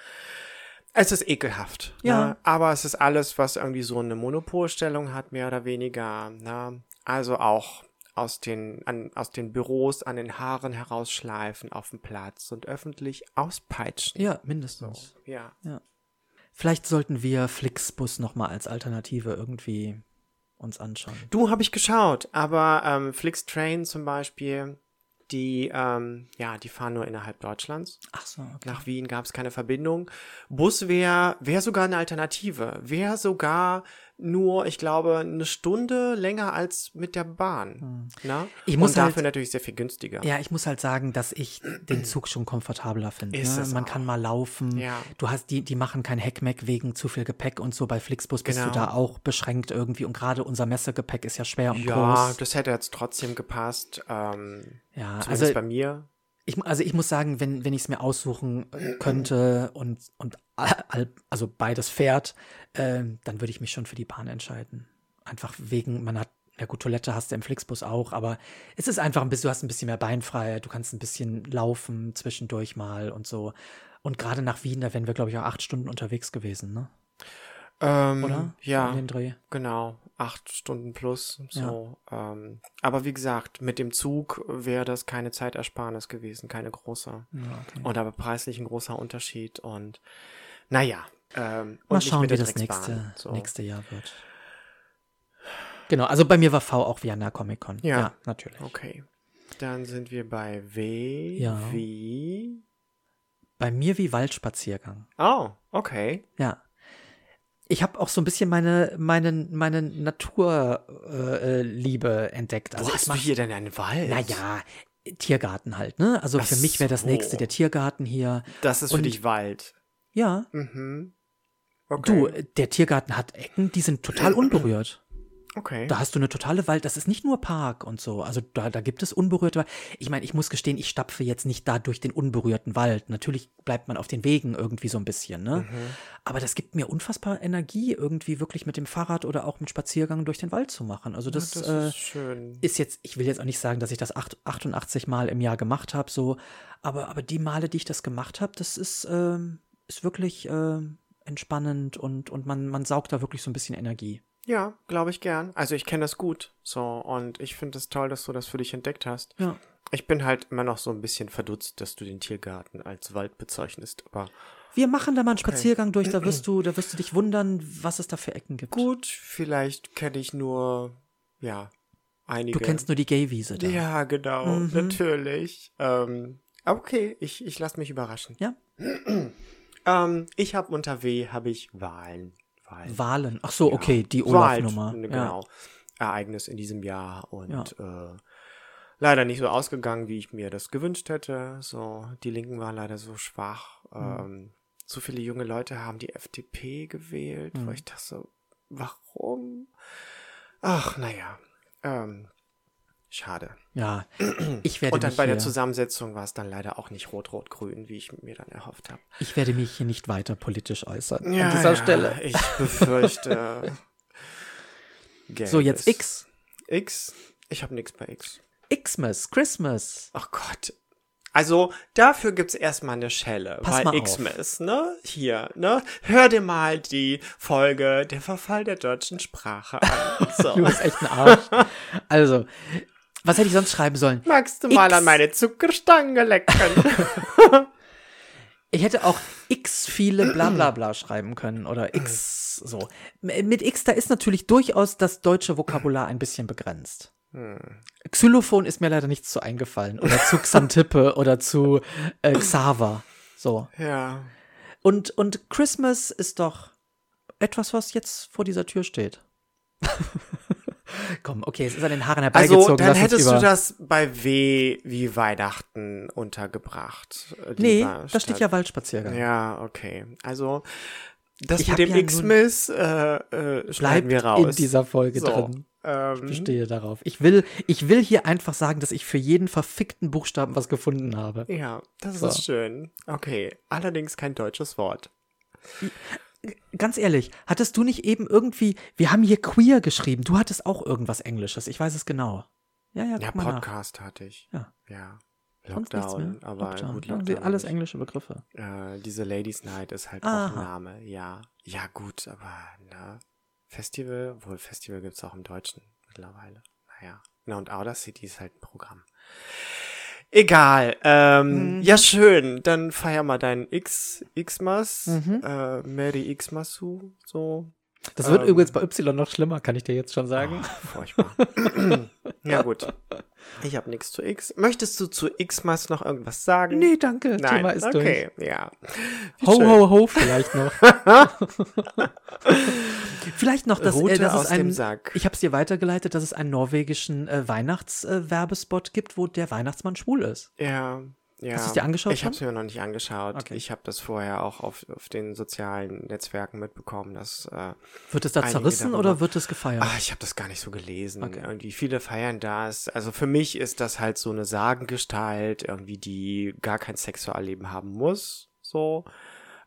Speaker 3: Es ist ekelhaft.
Speaker 1: Ja.
Speaker 3: Ne? Aber es ist alles, was irgendwie so eine Monopolstellung hat, mehr oder weniger. Ne? Also auch aus den, an, aus den Büros an den Haaren herausschleifen auf dem Platz und öffentlich auspeitschen.
Speaker 1: Ja, mindestens.
Speaker 3: Ja.
Speaker 1: Vielleicht sollten wir Flixbus nochmal als Alternative irgendwie uns anschauen.
Speaker 3: Du habe ich geschaut, aber ähm, Flixtrain zum Beispiel, die, ähm, ja, die fahren nur innerhalb Deutschlands.
Speaker 1: Ach so, okay.
Speaker 3: Nach Wien gab es keine Verbindung. Bus wäre wär sogar eine Alternative. Wäre sogar nur, ich glaube, eine Stunde länger als mit der Bahn. Na?
Speaker 1: Hm. Ich muss
Speaker 3: Und dafür
Speaker 1: halt-
Speaker 3: natürlich sehr viel günstiger.
Speaker 1: Ja, ich muss halt sagen, dass ich den Zug schon komfortabler finde.
Speaker 3: Ist
Speaker 1: Ne?
Speaker 3: es
Speaker 1: Man
Speaker 3: auch.
Speaker 1: kann mal laufen.
Speaker 3: Ja.
Speaker 1: Du hast die, die machen kein Heckmeck wegen zu viel Gepäck und so. Bei Flixbus bist
Speaker 3: Genau.
Speaker 1: du da auch beschränkt irgendwie. Und gerade unser Messegepäck ist ja schwer und
Speaker 3: Ja,
Speaker 1: groß.
Speaker 3: das hätte jetzt trotzdem gepasst. Ähm,
Speaker 1: Ja, also
Speaker 3: bei mir.
Speaker 1: Ich, also ich muss sagen, wenn, wenn ich es mir aussuchen äh, könnte und, und also beides fährt, ähm, dann würde ich mich schon für die Bahn entscheiden. Einfach wegen, man hat, ja gut, Toilette hast du im Flixbus auch, aber es ist einfach ein bisschen, du hast ein bisschen mehr Beinfreiheit, du kannst ein bisschen laufen zwischendurch mal und so. Und gerade nach Wien, da wären wir, glaube ich, auch acht Stunden unterwegs gewesen, ne?
Speaker 3: Ähm,
Speaker 1: Oder?
Speaker 3: Ja,
Speaker 1: den Dreh.
Speaker 3: genau. Acht Stunden plus. So. Ähm, aber wie gesagt, mit dem Zug wäre das keine Zeitersparnis gewesen, keine große.
Speaker 1: Ja, okay.
Speaker 3: Und aber preislich ein großer Unterschied. Und naja. Ähm, und
Speaker 1: Mal
Speaker 3: nicht
Speaker 1: schauen, wie
Speaker 3: der
Speaker 1: das nächste,
Speaker 3: So.
Speaker 1: nächste Jahr wird. Genau, also bei mir war V auch Vienna Comic Con.
Speaker 3: Ja.
Speaker 1: natürlich.
Speaker 3: Okay. Dann sind wir bei W
Speaker 1: Ja.
Speaker 3: wie.
Speaker 1: Bei mir wie Waldspaziergang.
Speaker 3: Oh, okay.
Speaker 1: Ja. Ich habe auch so ein bisschen meine, meine, meine Naturliebe äh, Liebe entdeckt. Also
Speaker 3: Wo hast du
Speaker 1: mach-
Speaker 3: hier denn einen Wald?
Speaker 1: Naja, Tiergarten halt, ne? Also
Speaker 3: Ach
Speaker 1: für mich wäre das
Speaker 3: so.
Speaker 1: nächste der Tiergarten hier.
Speaker 3: Das ist für
Speaker 1: Und-
Speaker 3: dich Wald.
Speaker 1: Ja.
Speaker 3: Mhm.
Speaker 1: Du,
Speaker 3: Okay.
Speaker 1: der Tiergarten hat Ecken, die sind total unberührt.
Speaker 3: Okay.
Speaker 1: Da hast du eine totale Wald, das ist nicht nur Park und so. Also da, da gibt es unberührte Wald. Ich meine, ich muss gestehen, ich stapfe jetzt nicht da durch den unberührten Wald. Natürlich bleibt man auf den Wegen irgendwie so ein bisschen, ne?
Speaker 3: Mhm.
Speaker 1: Aber das gibt mir unfassbar Energie, irgendwie wirklich mit dem Fahrrad oder auch mit Spaziergang durch den Wald zu machen. Also das,
Speaker 3: das
Speaker 1: äh,
Speaker 3: ist schön.
Speaker 1: ist jetzt, ich will jetzt auch nicht sagen, dass ich das acht- 88 Mal im Jahr gemacht habe, so, aber, aber die Male, die ich das gemacht habe, das ist, ähm, ist wirklich ähm, entspannend und, und man, man saugt da wirklich so ein bisschen Energie.
Speaker 3: Ja, glaube ich gern. Also ich kenne das gut. So, und ich finde es toll, dass du das für dich entdeckt hast.
Speaker 1: Ja.
Speaker 3: Ich bin halt immer noch so ein bisschen verdutzt, dass du den Tiergarten als Wald bezeichnest. Aber
Speaker 1: Wir machen da mal einen Spaziergang durch, da wirst <clears throat> du, da wirst du dich wundern, was es da für Ecken gibt.
Speaker 3: gut, vielleicht kenne ich nur, ja, einige.
Speaker 1: Du kennst nur die Gay-Wiese da.
Speaker 3: Ja, genau,
Speaker 1: Mhm.
Speaker 3: natürlich. Ähm, okay, ich, ich lasse mich überraschen.
Speaker 1: Ja? <clears throat>
Speaker 3: Ähm, ich habe unter W habe ich Wahlen. Wahlen.
Speaker 1: Wahlen. Ach so, okay, die
Speaker 3: halt,
Speaker 1: Olaf-Nummer.
Speaker 3: ne,
Speaker 1: Ja.
Speaker 3: Genau. Ereignis in diesem Jahr und äh, leider nicht so ausgegangen, wie ich mir das gewünscht hätte. So, die Linken waren leider so schwach.
Speaker 1: Hm.
Speaker 3: Ähm, so viele junge Leute haben die FDP gewählt,
Speaker 1: Hm.
Speaker 3: wo ich dachte so, warum? Ach, naja. Ähm, schade.
Speaker 1: Ja, <clears throat> ich werde
Speaker 3: Und dann bei der Zusammensetzung war es dann leider auch nicht rot-rot-grün, wie ich mir dann erhofft habe.
Speaker 1: ich werde mich hier nicht weiter politisch äußern
Speaker 3: Ja,
Speaker 1: an dieser
Speaker 3: ja,
Speaker 1: Stelle.
Speaker 3: Ich befürchte.
Speaker 1: So, jetzt. X.
Speaker 3: X. Ich habe nichts bei X.
Speaker 1: Xmas, Christmas.
Speaker 3: Oh Gott. Also, dafür gibt's erstmal eine Schelle
Speaker 1: Pass
Speaker 3: bei
Speaker 1: auf.
Speaker 3: Xmas, ne? Hier, ne? Hör dir mal die Folge Der Verfall der deutschen Sprache an. <laughs> So.
Speaker 1: Du bist echt ein Arsch. Also, was hätte ich sonst schreiben sollen?
Speaker 3: Magst du mal
Speaker 1: X.
Speaker 3: an meine Zuckerstange lecken? <laughs>
Speaker 1: Ich hätte auch x viele bla bla bla schreiben können oder x so. Mit x, da ist natürlich durchaus das deutsche Vokabular ein bisschen begrenzt. Xylophon ist mir leider nichts zu eingefallen. Oder zu Xantippe <laughs> oder zu äh, Xaver. So.
Speaker 3: ja.
Speaker 1: Und, und Christmas ist doch etwas, was jetzt vor dieser Tür steht. <laughs> Komm, okay, es ist an den Haaren herbeigezogen.
Speaker 3: Also, dann hättest du das bei W wie Weihnachten untergebracht. äh,
Speaker 1: Nee, da steht ja Waldspaziergang.
Speaker 3: Ja, okay. Also, das
Speaker 1: Ich
Speaker 3: mit dem
Speaker 1: ja
Speaker 3: X-Miss äh, äh, schneiden wir raus.
Speaker 1: in dieser Folge
Speaker 3: so,
Speaker 1: drin.
Speaker 3: Ähm,
Speaker 1: Ich stehe darauf. Ich will, ich will hier einfach sagen, dass ich für jeden verfickten Buchstaben was gefunden habe.
Speaker 3: ja, das
Speaker 1: So.
Speaker 3: ist schön. Okay, allerdings kein deutsches Wort.
Speaker 1: Ganz ehrlich, hattest du nicht eben irgendwie, wir haben hier queer geschrieben, du hattest auch irgendwas Englisches, ich weiß es genau. Ja, ja,
Speaker 3: Ja,
Speaker 1: mal nach.
Speaker 3: Podcast hatte ich.
Speaker 1: Ja.
Speaker 3: Ja. Lockdown,
Speaker 1: mehr.
Speaker 3: aber
Speaker 1: Lockdown.
Speaker 3: gut,
Speaker 1: Ja,
Speaker 3: Lockdown.
Speaker 1: alles
Speaker 3: nicht.
Speaker 1: englische Begriffe.
Speaker 3: Äh, diese Ladies Night ist halt auch
Speaker 1: Aha.
Speaker 3: ein Name, ja. Ja, gut, aber, ne, Festival, wohl Festival gibt's auch im Deutschen mittlerweile. Naja. Na, und Outer City ist halt ein Programm. Egal, ähm,
Speaker 1: Mhm.
Speaker 3: ja, schön, dann feier mal deinen X, Xmas,
Speaker 1: Mhm.
Speaker 3: äh, Mary Xmasu, so.
Speaker 1: Das wird
Speaker 3: Ähm.
Speaker 1: übrigens bei Y noch schlimmer, kann ich dir jetzt schon sagen.
Speaker 3: Oh, furchtbar. <laughs> ja, gut. Ich habe nichts zu X. Möchtest du zu Xmas noch irgendwas sagen?
Speaker 1: Nee, danke,
Speaker 3: Nein,
Speaker 1: Thema ist
Speaker 3: okay, ja. Wie
Speaker 1: durch. Ho,
Speaker 3: schön.
Speaker 1: ho, ho, vielleicht noch. <laughs> vielleicht noch, dass,
Speaker 3: Rute
Speaker 1: äh, dass
Speaker 3: aus
Speaker 1: es ein,
Speaker 3: dem Sack.
Speaker 1: ich habe es dir weitergeleitet, dass es einen norwegischen äh, Weihnachtswerbespot gibt, wo der Weihnachtsmann schwul ist.
Speaker 3: Ja, ja.
Speaker 1: Hast du's dir angeschaut
Speaker 3: Ich habe es mir noch nicht angeschaut.
Speaker 1: Okay.
Speaker 3: Ich habe das vorher auch auf, auf den sozialen Netzwerken mitbekommen, dass äh,
Speaker 1: Wird es da zerrissen
Speaker 3: darüber.
Speaker 1: oder wird es gefeiert?
Speaker 3: Ah, ich habe das gar nicht so gelesen.
Speaker 1: Okay.
Speaker 3: Irgendwie viele feiern das. Also für mich ist das halt so eine Sagengestalt, irgendwie die gar kein Sexualleben haben muss. So.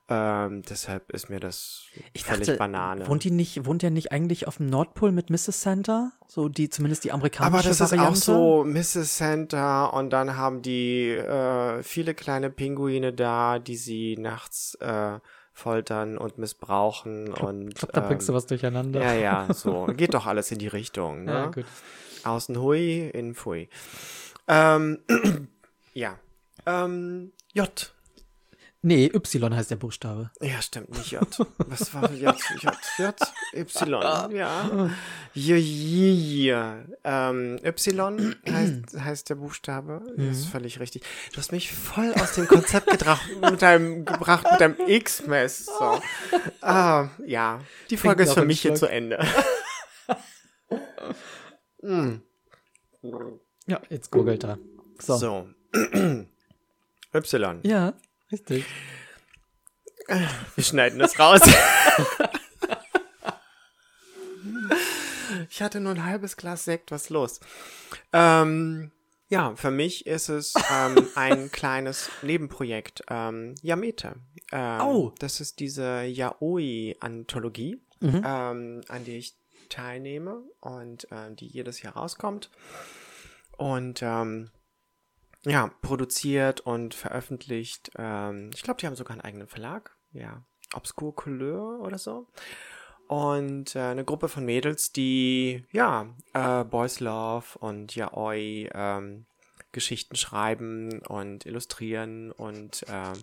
Speaker 3: Ähm, deshalb ist mir das
Speaker 1: Ich
Speaker 3: völlig
Speaker 1: dachte,
Speaker 3: Banane.
Speaker 1: wohnt die nicht, wohnt der nicht eigentlich auf dem Nordpol mit Mrs. Center? So die, zumindest die amerikanische
Speaker 3: Aber das ist
Speaker 1: Variante?
Speaker 3: auch so Mrs. Center und dann haben die äh, viele kleine Pinguine da, die sie nachts äh, foltern und missbrauchen und
Speaker 1: Ich glaube, da bringst du
Speaker 3: ähm,
Speaker 1: was durcheinander.
Speaker 3: Ja, ja, <laughs> so. Geht doch alles in die Richtung, ne?
Speaker 1: Ja, gut.
Speaker 3: Außen hui, innen pfui. Ähm, <clears throat> ja. Ähm, J.
Speaker 1: Nee, Y heißt der Buchstabe.
Speaker 3: Ja, stimmt, nicht J. Was war J? J, J, Y, ja. J, J, J. Ähm, Y heißt, heißt der Buchstabe. Ist völlig richtig. Du hast mich voll aus dem Konzept gebracht mit deinem, gebracht mit deinem X-Mess. So. Ah, ja. Die Folge ist für mich hier zu Ende. mm.
Speaker 1: Ja, jetzt googelt er. So.
Speaker 3: So. <clears throat> Y.
Speaker 1: Ja, richtig.
Speaker 3: Wir schneiden das raus. ich hatte nur ein halbes Glas Sekt, was ist los? Ähm, ja, für mich ist es ähm, ein <laughs> kleines Nebenprojekt. Ähm, Yamete. Ähm,
Speaker 1: Oh.
Speaker 3: Das ist diese Yaoi-Anthologie, ähm, an die ich teilnehme und ähm, die jedes Jahr rauskommt. Und ähm, ja, produziert und veröffentlicht. Ähm, ich glaube, die haben sogar einen eigenen Verlag. Ja, Obscure Couleur oder so. Und äh, eine Gruppe von Mädels, die, ja, äh, Boys Love und Yaoi ähm, Geschichten schreiben und illustrieren. Und äh,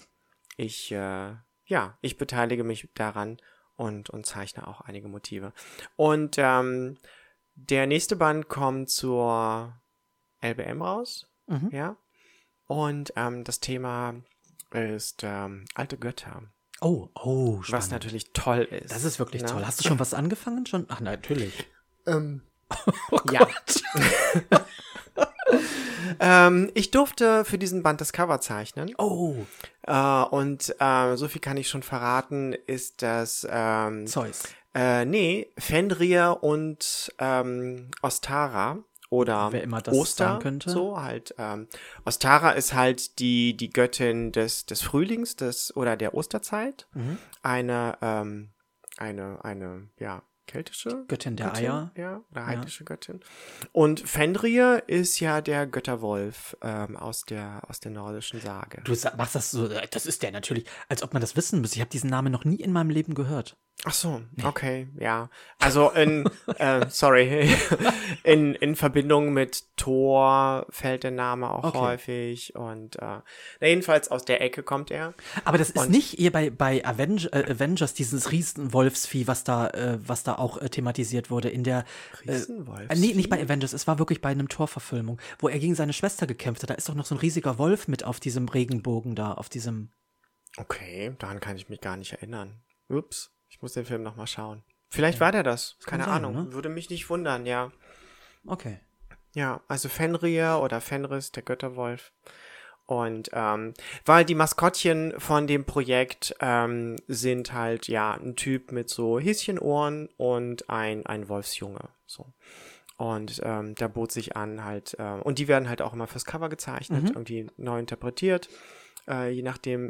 Speaker 3: ich, äh, ja, ich beteilige mich daran und, und zeichne auch einige Motive. Und ähm, der nächste Band kommt zur LBM raus.
Speaker 1: Mhm.
Speaker 3: Ja. Und ähm, das Thema ist ähm, alte Götter,
Speaker 1: Oh, oh,
Speaker 3: was
Speaker 1: spannend.
Speaker 3: natürlich toll ist.
Speaker 1: Das ist wirklich
Speaker 3: ne?
Speaker 1: toll. Hast du schon was angefangen? Schon? Ach, natürlich.
Speaker 3: Ähm, <laughs>
Speaker 1: Oh
Speaker 3: ja. <laughs> ähm, ich durfte für diesen Band das Cover zeichnen.
Speaker 1: Oh,
Speaker 3: Äh, und äh, so viel kann ich schon verraten, ist das ähm,
Speaker 1: Zeus.
Speaker 3: Äh, nee, Fenrir und ähm, Ostara oder
Speaker 1: Wer immer das
Speaker 3: Oster,
Speaker 1: sein könnte.
Speaker 3: so halt. Ähm, Ostara ist halt die die Göttin des des Frühlings des oder der Osterzeit.
Speaker 1: Mhm.
Speaker 3: Eine ähm, eine eine ja keltische
Speaker 1: Göttin der
Speaker 3: Göttin,
Speaker 1: Eier.
Speaker 3: ja, oder heidnische Göttin. Und Fenrir ist ja der Götterwolf ähm, aus der aus der nordischen Sage.
Speaker 1: Du machst das so, das ist der natürlich, als ob man das wissen müsste. Ich habe diesen Namen noch nie in meinem Leben gehört.
Speaker 3: Ach so, okay, ja. Also in, <laughs> äh, sorry, <laughs> in, in Verbindung mit Thor fällt der Name auch
Speaker 1: Okay.
Speaker 3: häufig und äh, na, jedenfalls aus der Ecke kommt er.
Speaker 1: Aber das ist
Speaker 3: Und-
Speaker 1: nicht ihr bei, bei Avenge, äh, Avengers, dieses Riesenwolfsvieh, was da, äh, was da auch äh, thematisiert wurde in der. Äh, nee, nicht bei Avengers, es war wirklich bei einem Torverfilmung, wo er gegen seine Schwester gekämpft hat. Da ist doch noch so ein riesiger Wolf mit auf diesem Regenbogen da, auf diesem.
Speaker 3: Okay, daran kann ich mich gar nicht erinnern. Ups, ich muss den Film nochmal schauen. Vielleicht war der das, keine
Speaker 1: sein,
Speaker 3: Ahnung.
Speaker 1: ne?
Speaker 3: Würde mich nicht wundern, ja.
Speaker 1: Okay.
Speaker 3: Ja, also Fenrir oder Fenris, der Götterwolf. Und ähm, weil die Maskottchen von dem Projekt ähm, sind halt ja ein Typ mit so Häschenohren und ein, ein Wolfsjunge. So. Und ähm, da bot sich an halt, äh, und die werden halt auch immer fürs Cover gezeichnet, irgendwie neu interpretiert, äh, je nachdem,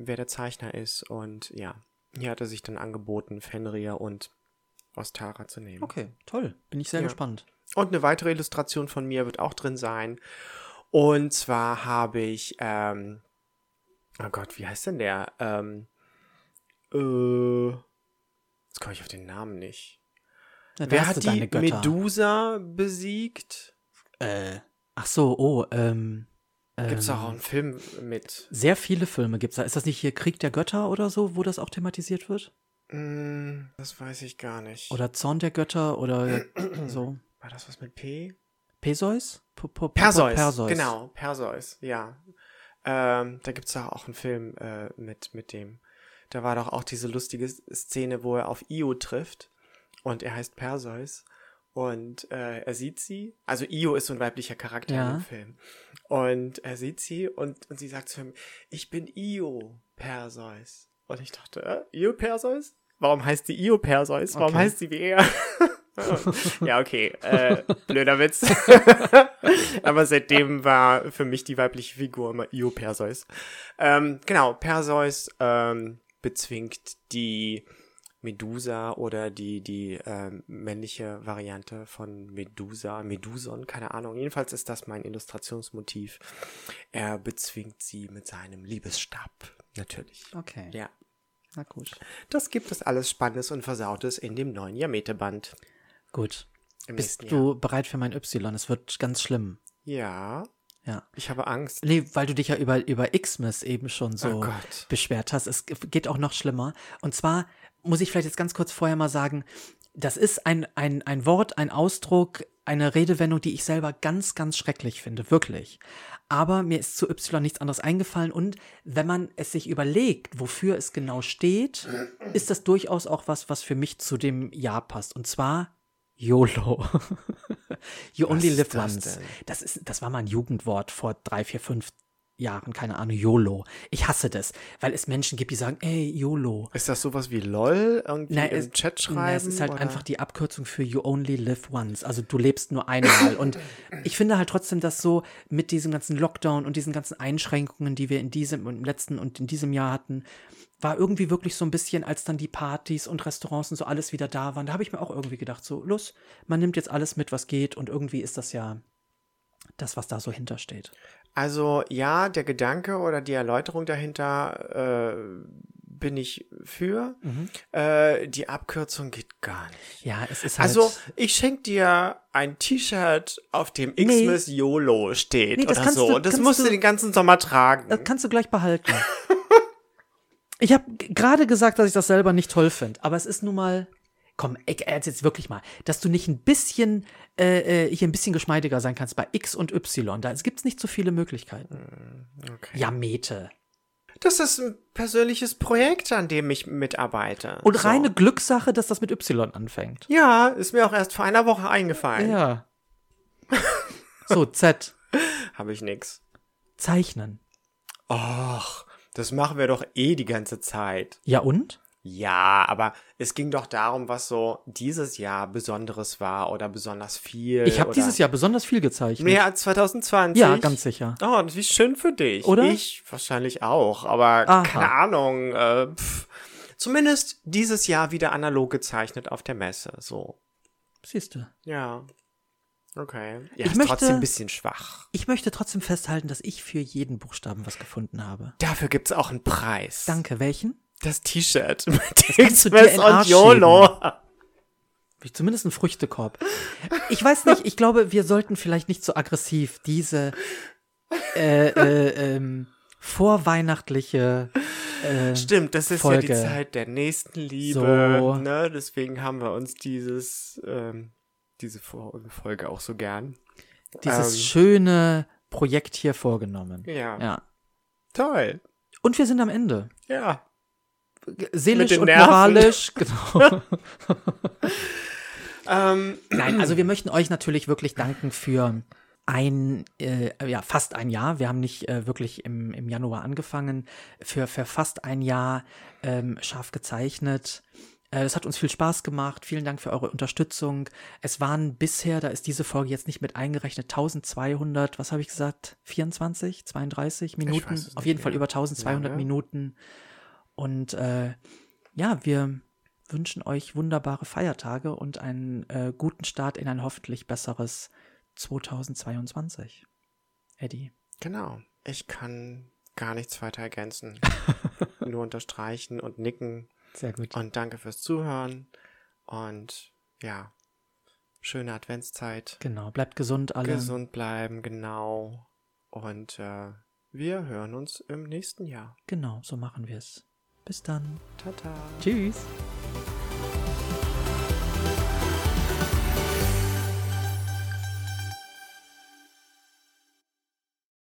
Speaker 3: mh, wer der Zeichner ist. Und ja, hier hat er sich dann angeboten, Fenrir und Ostara zu nehmen.
Speaker 1: Okay, toll. Bin ich sehr
Speaker 3: Ja.
Speaker 1: gespannt.
Speaker 3: Und eine weitere Illustration von mir wird auch drin sein. Und zwar habe ich, ähm, oh Gott, wie heißt denn der? Ähm, äh, jetzt komme ich auf den Namen nicht.
Speaker 1: Na,
Speaker 3: Wer hat die. Medusa besiegt?
Speaker 1: Äh, ach so, oh, ähm.
Speaker 3: Gibt's
Speaker 1: ähm,
Speaker 3: auch einen Film mit?
Speaker 1: Sehr viele Filme gibt's da. Ist das nicht hier Krieg der Götter oder so, wo das auch thematisiert wird?
Speaker 3: Hm, das weiß ich gar nicht.
Speaker 1: Oder Zorn der Götter oder <clears throat> so.
Speaker 3: War das was mit P?
Speaker 1: Perseus?
Speaker 3: Perseus,
Speaker 1: Perseus.
Speaker 3: genau, Perseus, ja. Ähm, da gibt's da auch einen Film äh, mit, mit dem. Da war doch auch diese lustige Szene, wo er auf Io trifft und er heißt Perseus und äh, er sieht sie. Also Io ist so ein weiblicher Charakter
Speaker 1: Ja.
Speaker 3: im Film. Und er sieht sie und, und sie sagt zu ihm, ich bin Io Perseus. Und ich dachte, äh, Io Perseus? Warum heißt die Io Perseus? Warum
Speaker 1: Okay.
Speaker 3: heißt sie wie er? <laughs> ja, okay. Äh, blöder Witz. <laughs> Aber seitdem war für mich die weibliche Figur immer Io Perseus. Ähm, genau, Perseus ähm, bezwingt die Medusa oder die, die ähm, männliche Variante von Medusa, Meduson, keine Ahnung. Jedenfalls ist das mein Illustrationsmotiv. Er bezwingt sie mit seinem Liebesstab. Natürlich.
Speaker 1: Okay.
Speaker 3: Ja.
Speaker 1: Na gut.
Speaker 3: Das gibt es alles Spannendes und Versautes in dem neuen Jamete-Band.
Speaker 1: Gut.
Speaker 3: Im
Speaker 1: Bist
Speaker 3: nächsten Jahr.
Speaker 1: du bereit für mein Y? Es wird ganz schlimm.
Speaker 3: Ja,
Speaker 1: Ja.
Speaker 3: ich habe Angst.
Speaker 1: Nee, weil du dich ja über, über Xmas eben schon so
Speaker 3: Oh
Speaker 1: beschwert hast. Es geht auch noch schlimmer. Und zwar muss ich vielleicht jetzt ganz kurz vorher mal sagen, das ist ein, ein, ein Wort, ein Ausdruck, eine Redewendung, die ich selber ganz, ganz schrecklich finde, wirklich. Aber mir ist zu Y nichts anderes eingefallen und wenn man es sich überlegt, wofür es genau steht, ist das durchaus auch was, was für mich zu dem Jahr passt. Und zwar YOLO. <laughs> you only live
Speaker 3: das
Speaker 1: once.
Speaker 3: denn?
Speaker 1: Das ist, das war mal ein Jugendwort vor drei, vier, fünf Jahren, keine Ahnung, YOLO. Ich hasse das, weil es Menschen gibt, die sagen, ey, YOLO.
Speaker 3: Ist das sowas wie LOL irgendwie
Speaker 1: Na,
Speaker 3: im
Speaker 1: es,
Speaker 3: Chat schreiben?
Speaker 1: na, es ist halt
Speaker 3: oder?
Speaker 1: einfach die Abkürzung für You Only Live Once. Also du lebst nur einmal. und <laughs> ich finde halt trotzdem, dass so mit diesem ganzen Lockdown und diesen ganzen Einschränkungen, die wir in diesem und im letzten und in diesem Jahr hatten, war irgendwie wirklich so ein bisschen, als dann die Partys und Restaurants und so alles wieder da waren, da habe ich mir auch irgendwie gedacht, so, los, man nimmt jetzt alles mit, was geht und irgendwie ist das ja das, was da so hintersteht.
Speaker 3: Also ja, der Gedanke oder die Erläuterung dahinter äh, bin ich für.
Speaker 1: Mhm.
Speaker 3: Äh, die Abkürzung geht gar nicht.
Speaker 1: Ja, es ist halt.
Speaker 3: Also, ich schenk dir ein T-Shirt, auf dem Xmas YOLO steht
Speaker 1: Nee, das
Speaker 3: oder so.
Speaker 1: du-
Speaker 3: das musst du
Speaker 1: du-
Speaker 3: den ganzen Sommer tragen.
Speaker 1: Das kannst du gleich behalten. <laughs> ich habe gerade gesagt, dass ich das selber nicht toll finde, aber es ist nun mal. Komm, ich ernst jetzt wirklich mal, dass du nicht ein bisschen äh, äh, hier ein bisschen geschmeidiger sein kannst bei X und Y. Da gibt es nicht so viele Möglichkeiten.
Speaker 3: Okay.
Speaker 1: Ja, Mete.
Speaker 3: Das ist ein persönliches Projekt, an dem ich mitarbeite.
Speaker 1: Und
Speaker 3: So.
Speaker 1: reine Glückssache, dass das mit Y anfängt.
Speaker 3: Ja, ist mir auch erst vor einer Woche eingefallen.
Speaker 1: Ja. So, Z. <laughs>
Speaker 3: Habe ich nix.
Speaker 1: Zeichnen.
Speaker 3: Och, das machen wir doch eh die ganze Zeit.
Speaker 1: Ja und?
Speaker 3: Ja, aber es ging doch darum, was so dieses Jahr Besonderes war oder besonders viel.
Speaker 1: Ich habe dieses Jahr besonders viel gezeichnet.
Speaker 3: Mehr als 2020?
Speaker 1: Ja, ganz sicher.
Speaker 3: Oh, wie schön für dich.
Speaker 1: Oder?
Speaker 3: Ich wahrscheinlich auch, aber
Speaker 1: Aha.
Speaker 3: keine Ahnung. Äh, pff, zumindest dieses Jahr wieder analog gezeichnet auf der Messe. So.
Speaker 1: Siehst du.
Speaker 3: Ja. Okay. Ja,
Speaker 1: Ich
Speaker 3: ist
Speaker 1: möchte-
Speaker 3: trotzdem ein bisschen schwach.
Speaker 1: Ich möchte trotzdem festhalten, dass ich für jeden Buchstaben was gefunden habe.
Speaker 3: Dafür gibt's auch einen Preis.
Speaker 1: Danke. Welchen?
Speaker 3: Das T-Shirt <laughs> mit und YOLO.
Speaker 1: Zumindest einen Früchtekorb. Ich weiß nicht, ich glaube, wir sollten vielleicht nicht so aggressiv diese äh, äh, ähm, vorweihnachtliche äh,
Speaker 3: Stimmt, das ist
Speaker 1: Folge.
Speaker 3: ja die Zeit der Nächstenliebe.
Speaker 1: So.
Speaker 3: Ne? Deswegen haben wir uns dieses, ähm, diese Folge auch so gern.
Speaker 1: dieses
Speaker 3: ähm,
Speaker 1: schöne Projekt hier vorgenommen.
Speaker 3: Ja.
Speaker 1: Ja.
Speaker 3: Toll.
Speaker 1: Und wir sind am Ende.
Speaker 3: Ja.
Speaker 1: Seelisch und
Speaker 3: Nerven.
Speaker 1: moralisch. <laughs> Genau.
Speaker 3: Ähm,
Speaker 1: Nein, also wir möchten euch natürlich wirklich danken für ein, äh, ja, fast ein Jahr. Wir haben nicht äh, wirklich im, im Januar angefangen. Für, für fast ein Jahr ähm, scharf gezeichnet. Äh, Es hat uns viel Spaß gemacht. Vielen Dank für eure Unterstützung. Es waren bisher, da ist diese Folge jetzt nicht mit eingerechnet, 1200, was habe ich gesagt? 24, 32 Minuten? Auf jeden Fall
Speaker 3: mehr.
Speaker 1: über 1200
Speaker 3: Ja, ne?
Speaker 1: Minuten. Und äh, ja, wir wünschen euch wunderbare Feiertage und einen äh, guten Start in ein hoffentlich besseres 2022. Eddie.
Speaker 3: genau. Ich kann gar nichts weiter ergänzen. <laughs> Nur unterstreichen und nicken.
Speaker 1: Sehr gut.
Speaker 3: Und danke fürs Zuhören. Und ja, schöne Adventszeit.
Speaker 1: Genau, bleibt gesund alle.
Speaker 3: Gesund bleiben, genau. Und äh, wir hören uns im nächsten Jahr.
Speaker 1: Genau, so machen wir es. Bis dann.
Speaker 3: Tata.
Speaker 1: Tschüss.